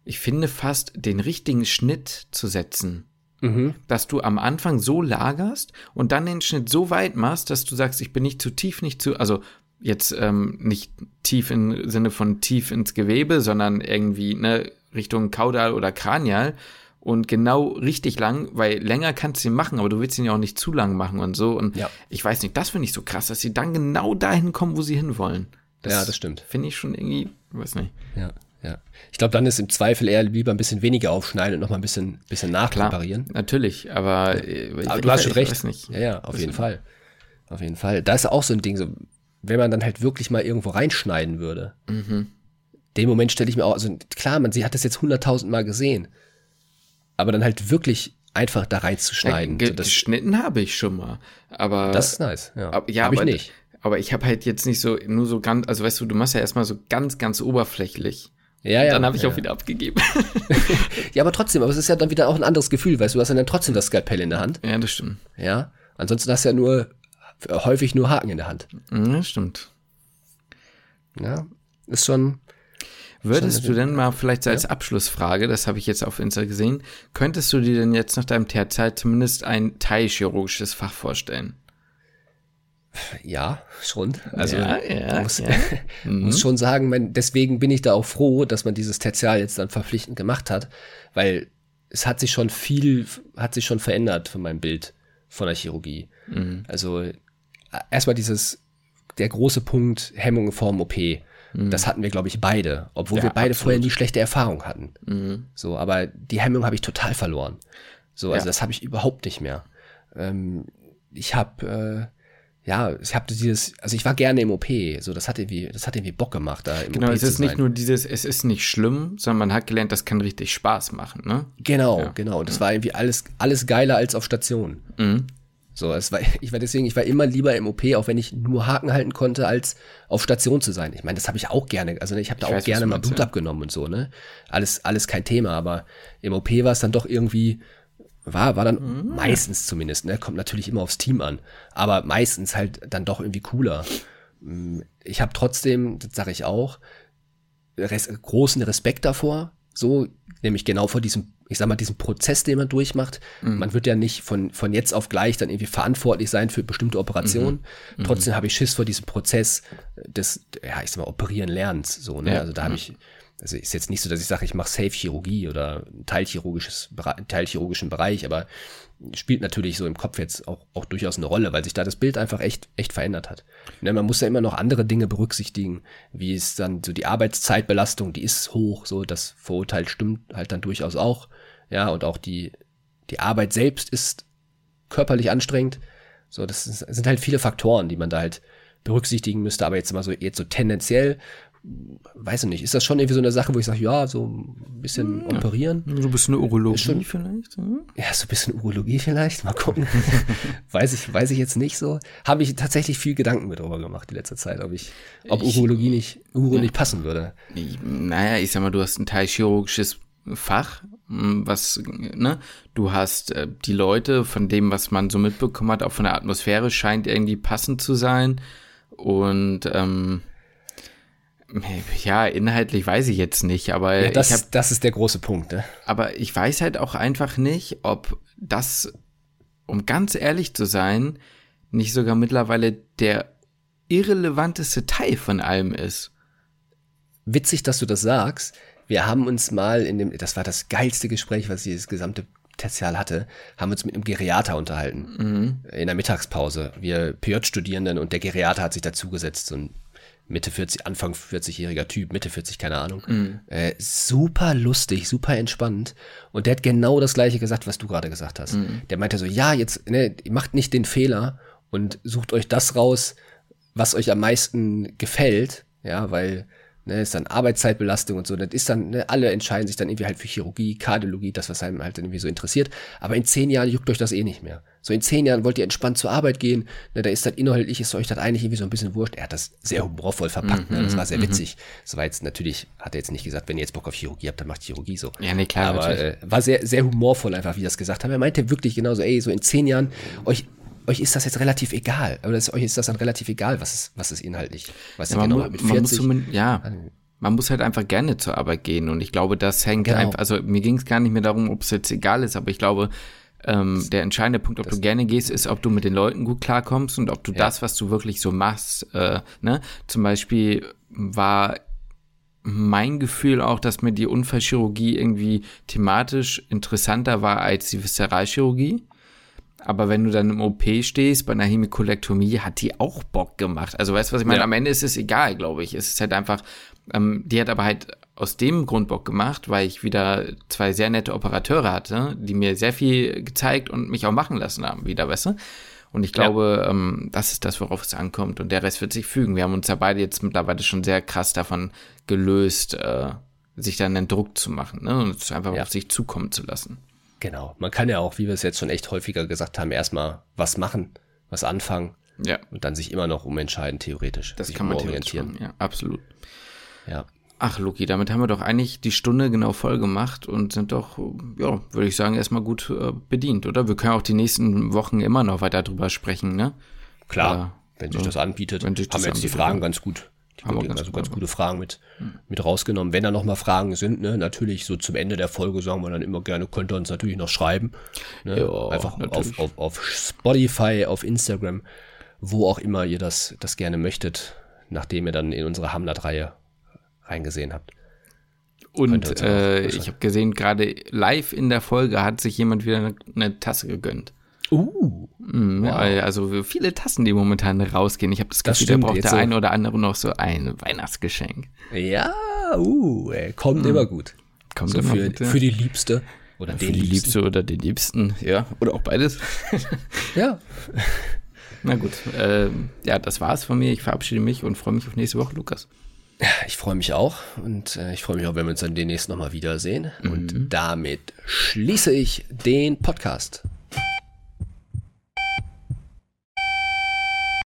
Ich finde fast den richtigen Schnitt zu setzen Mhm. Dass du am Anfang so lagerst und dann den Schnitt so weit machst, dass du sagst, ich bin nicht zu tief, nicht zu, also jetzt ähm, nicht tief im Sinne von tief ins Gewebe, sondern irgendwie ne, Richtung Kaudal oder Kranial und genau richtig lang, weil länger kannst du ihn machen, aber du willst ihn ja auch nicht zu lang machen und so. Und ja. ich weiß nicht, das finde ich so krass, dass sie dann genau dahin kommen, wo sie hinwollen. Das ja, das stimmt. Finde ich schon irgendwie, weiß nicht. Ja. Ja. Ich glaube, dann ist im Zweifel eher lieber ein bisschen weniger aufschneiden und noch mal ein bisschen, bisschen nachpräparieren. natürlich, aber. Äh, aber du hast schon recht. Ja, ja, auf jeden Fall. Auf jeden Fall. Da ist auch so ein Ding, so, wenn man dann halt wirklich mal irgendwo reinschneiden würde. Mhm. Den Moment stelle ich mir auch, also klar, man sie hat das jetzt hunderttausend Mal gesehen. Aber dann halt wirklich einfach da reinzuschneiden. Ja, geschnitten habe ich schon mal. Aber. Das ist nice, ja. Ab, ja, hab aber, ich nicht. Aber ich habe halt jetzt nicht so, nur so ganz, also weißt du, du machst ja erstmal so ganz, ganz oberflächlich. Ja, ja. Dann habe ich ja. auch wieder abgegeben. ja, aber trotzdem, aber es ist ja dann wieder auch ein anderes Gefühl, weißt du, du hast ja dann trotzdem das Skalpell in der Hand. Ja, das stimmt. Ja. Ansonsten hast du ja nur häufig nur Haken in der Hand. Ja, das stimmt. Ja, ist schon. Würdest schon du denn mal vielleicht als ja? Abschlussfrage, das habe ich jetzt auf Insta gesehen, könntest du dir denn jetzt nach deinem Terzeit zumindest ein teilchirurgisches Fach vorstellen? Ja, schon. Also ja, ja, muss, ja. muss mhm. schon sagen, mein, deswegen bin ich da auch froh, dass man dieses Tertial jetzt dann verpflichtend gemacht hat, weil es hat sich schon viel, hat sich schon verändert von meinem Bild von der Chirurgie. Mhm. Also erstmal dieses, der große Punkt Hemmung vorm OP. Mhm. Das hatten wir, glaube ich, beide, obwohl ja, wir beide absolut. vorher nie schlechte Erfahrung hatten. Mhm. So, aber die Hemmung habe ich total verloren. So, also das habe ich überhaupt nicht mehr. Ähm, ich habe äh, ja, ich habe dieses, also ich war gerne im OP, so das hat irgendwie, das hat irgendwie Bock gemacht da im genau, OP es ist nicht nur dieses, es ist nicht schlimm, sondern man hat gelernt, das kann richtig Spaß machen, ne? Genau, ja. genau. Und das war irgendwie alles, alles geiler als auf Station. Mhm. So, es war, ich war deswegen, ich war immer lieber im OP, auch wenn ich nur Haken halten konnte, als auf Station zu sein. Ich meine, das habe ich auch gerne, also ich habe da ich auch weiß, gerne mal Blut ja. abgenommen und so, ne? Alles, alles kein Thema, aber im OP war es dann doch irgendwie war, war dann mhm. meistens zumindest, ne? Kommt natürlich immer aufs Team an. Aber meistens halt dann doch irgendwie cooler. Mm, ich habe trotzdem, das sage ich auch, res großen Respekt davor. So, nämlich genau vor diesem, ich sag mal, diesem Prozess, den man durchmacht. Mhm. Man wird ja nicht von, von jetzt auf gleich dann irgendwie verantwortlich sein für bestimmte Operationen. Mhm. Trotzdem habe ich Schiss vor diesem Prozess des, ja, ich sag mal, operieren lernens. So, ne? Ja. Also da habe ich also ist jetzt nicht so, dass ich sage, ich mache Safe-Chirurgie oder teilchirurgisches, teilchirurgischen Bereich, aber spielt natürlich so im Kopf jetzt auch, auch durchaus eine Rolle, weil sich da das Bild einfach echt, echt verändert hat. Ne, man muss ja immer noch andere Dinge berücksichtigen, wie es dann so die Arbeitszeitbelastung, die ist hoch, so das Vorurteil stimmt halt dann durchaus auch. Ja, und auch die, die Arbeit selbst ist körperlich anstrengend. So, das sind halt viele Faktoren, die man da halt berücksichtigen müsste, aber jetzt mal so, jetzt so tendenziell weiß ich nicht, ist das schon irgendwie so eine Sache, wo ich sage, ja, so ein bisschen ja. operieren? So ein bisschen Urologie schon, vielleicht? Hm? Ja, so ein bisschen Urologie vielleicht, mal gucken. weiß ich, weiß ich jetzt nicht so. Habe ich tatsächlich viel Gedanken mit darüber gemacht die letzte Zeit, ob ich, ob ich, Urologie nicht, Uro ja. nicht passen würde. Naja, ich sag mal, du hast ein Teil chirurgisches Fach, hm, was, ne, du hast äh, die Leute, von dem, was man so mitbekommen hat, auch von der Atmosphäre, scheint irgendwie passend zu sein. Und ähm, ja, inhaltlich weiß ich jetzt nicht, aber ja, das, hab, das ist der große Punkt. Ne? Aber ich weiß halt auch einfach nicht, ob das, um ganz ehrlich zu sein, nicht sogar mittlerweile der irrelevanteste Teil von allem ist. Witzig, dass du das sagst. Wir haben uns mal in dem, das war das geilste Gespräch, was dieses gesamte Tertial hatte, haben uns mit einem Geriater unterhalten. Mhm. In der Mittagspause. Wir PJ-Studierenden und der Geriater hat sich dazugesetzt, so ein Mitte 40, Anfang 40-jähriger Typ, Mitte 40, keine Ahnung. Mhm. Äh, super lustig, super entspannt. Und der hat genau das gleiche gesagt, was du gerade gesagt hast. Mhm. Der meinte so, ja, jetzt, ne, macht nicht den Fehler und sucht euch das raus, was euch am meisten gefällt, ja, weil ne, ist dann Arbeitszeitbelastung und so, das ist dann, ne, alle entscheiden sich dann irgendwie halt für Chirurgie, Kardiologie, das, was einem halt irgendwie so interessiert. Aber in zehn Jahren juckt euch das eh nicht mehr. So in zehn Jahren wollt ihr entspannt zur Arbeit gehen, ne, da ist das inhaltlich, ist euch das eigentlich irgendwie so ein bisschen wurscht. Er hat das sehr humorvoll verpackt, ne, das war sehr mhm, witzig. Das war jetzt natürlich, hat er jetzt nicht gesagt, wenn ihr jetzt Bock auf Chirurgie habt, dann macht Chirurgie so. Ja, nee, klar. Aber äh, war sehr, sehr humorvoll einfach, wie das gesagt haben. Er meinte wirklich genauso, ey, so in zehn Jahren, euch euch ist das jetzt relativ egal. Oder ist, euch ist das dann relativ egal, was es, was es inhaltlich, was ja, genau mit 40. Man muss ja, man muss halt einfach gerne zur Arbeit gehen. Und ich glaube, das hängt genau. einfach, also mir ging es gar nicht mehr darum, ob es jetzt egal ist, aber ich glaube, ähm, der entscheidende Punkt, ob das du gerne gehst, ist, ob du mit den Leuten gut klarkommst und ob du ja. das, was du wirklich so machst, äh, ne, zum Beispiel war mein Gefühl auch, dass mir die Unfallchirurgie irgendwie thematisch interessanter war als die Viszeralchirurgie. Aber wenn du dann im OP stehst, bei einer Hemikolektomie, hat die auch Bock gemacht. Also weißt du, was ich meine? Ja. Am Ende ist es egal, glaube ich. Es ist halt einfach, ähm, die hat aber halt aus dem Grund Bock gemacht, weil ich wieder zwei sehr nette Operateure hatte, die mir sehr viel gezeigt und mich auch machen lassen haben, wieder, weißt du? Und ich glaube, ja. ähm, das ist das, worauf es ankommt. Und der Rest wird sich fügen. Wir haben uns ja beide jetzt mittlerweile schon sehr krass davon gelöst, äh, sich dann einen Druck zu machen ne? und es einfach ja. auf sich zukommen zu lassen. Genau. Man kann ja auch, wie wir es jetzt schon echt häufiger gesagt haben, erstmal was machen, was anfangen. Ja. Und dann sich immer noch umentscheiden, theoretisch. Das kann man orientieren. Ja, absolut. Ja. Ach, Luki, damit haben wir doch eigentlich die Stunde genau voll gemacht und sind doch, ja, würde ich sagen, erstmal gut äh, bedient, oder? Wir können auch die nächsten Wochen immer noch weiter drüber sprechen, ne? Klar, äh, wenn sich das anbietet, wenn sich das haben wir jetzt die Fragen ganz gut die haben wir ganz, also ganz gute Fragen mit, mit rausgenommen. Wenn da noch mal Fragen sind, ne, natürlich so zum Ende der Folge sagen wir dann immer gerne, könnt ihr uns natürlich noch schreiben. Ne? Ja, Einfach auf, auf, auf Spotify, auf Instagram, wo auch immer ihr das, das gerne möchtet, nachdem ihr dann in unsere Hamlet-Reihe reingesehen habt. Und äh, ich habe gesehen, gerade live in der Folge hat sich jemand wieder eine, eine Tasse gegönnt. Uh. Mm, wow. Also viele Tassen, die momentan rausgehen. Ich habe das Gefühl, da braucht der so. eine oder andere noch so ein Weihnachtsgeschenk. Ja, uh, ey, kommt mm. immer gut. Kommt so immer für, gut, ja. für die Liebste. Oder den die Liebsten. Liebste oder den Liebsten, ja. Oder auch beides. ja. Na gut. Äh, ja, das war's von mir. Ich verabschiede mich und freue mich auf nächste Woche, Lukas. Ich freue mich auch und äh, ich freue mich auch, wenn wir uns dann demnächst nochmal wiedersehen. Mhm. Und damit schließe ich den Podcast.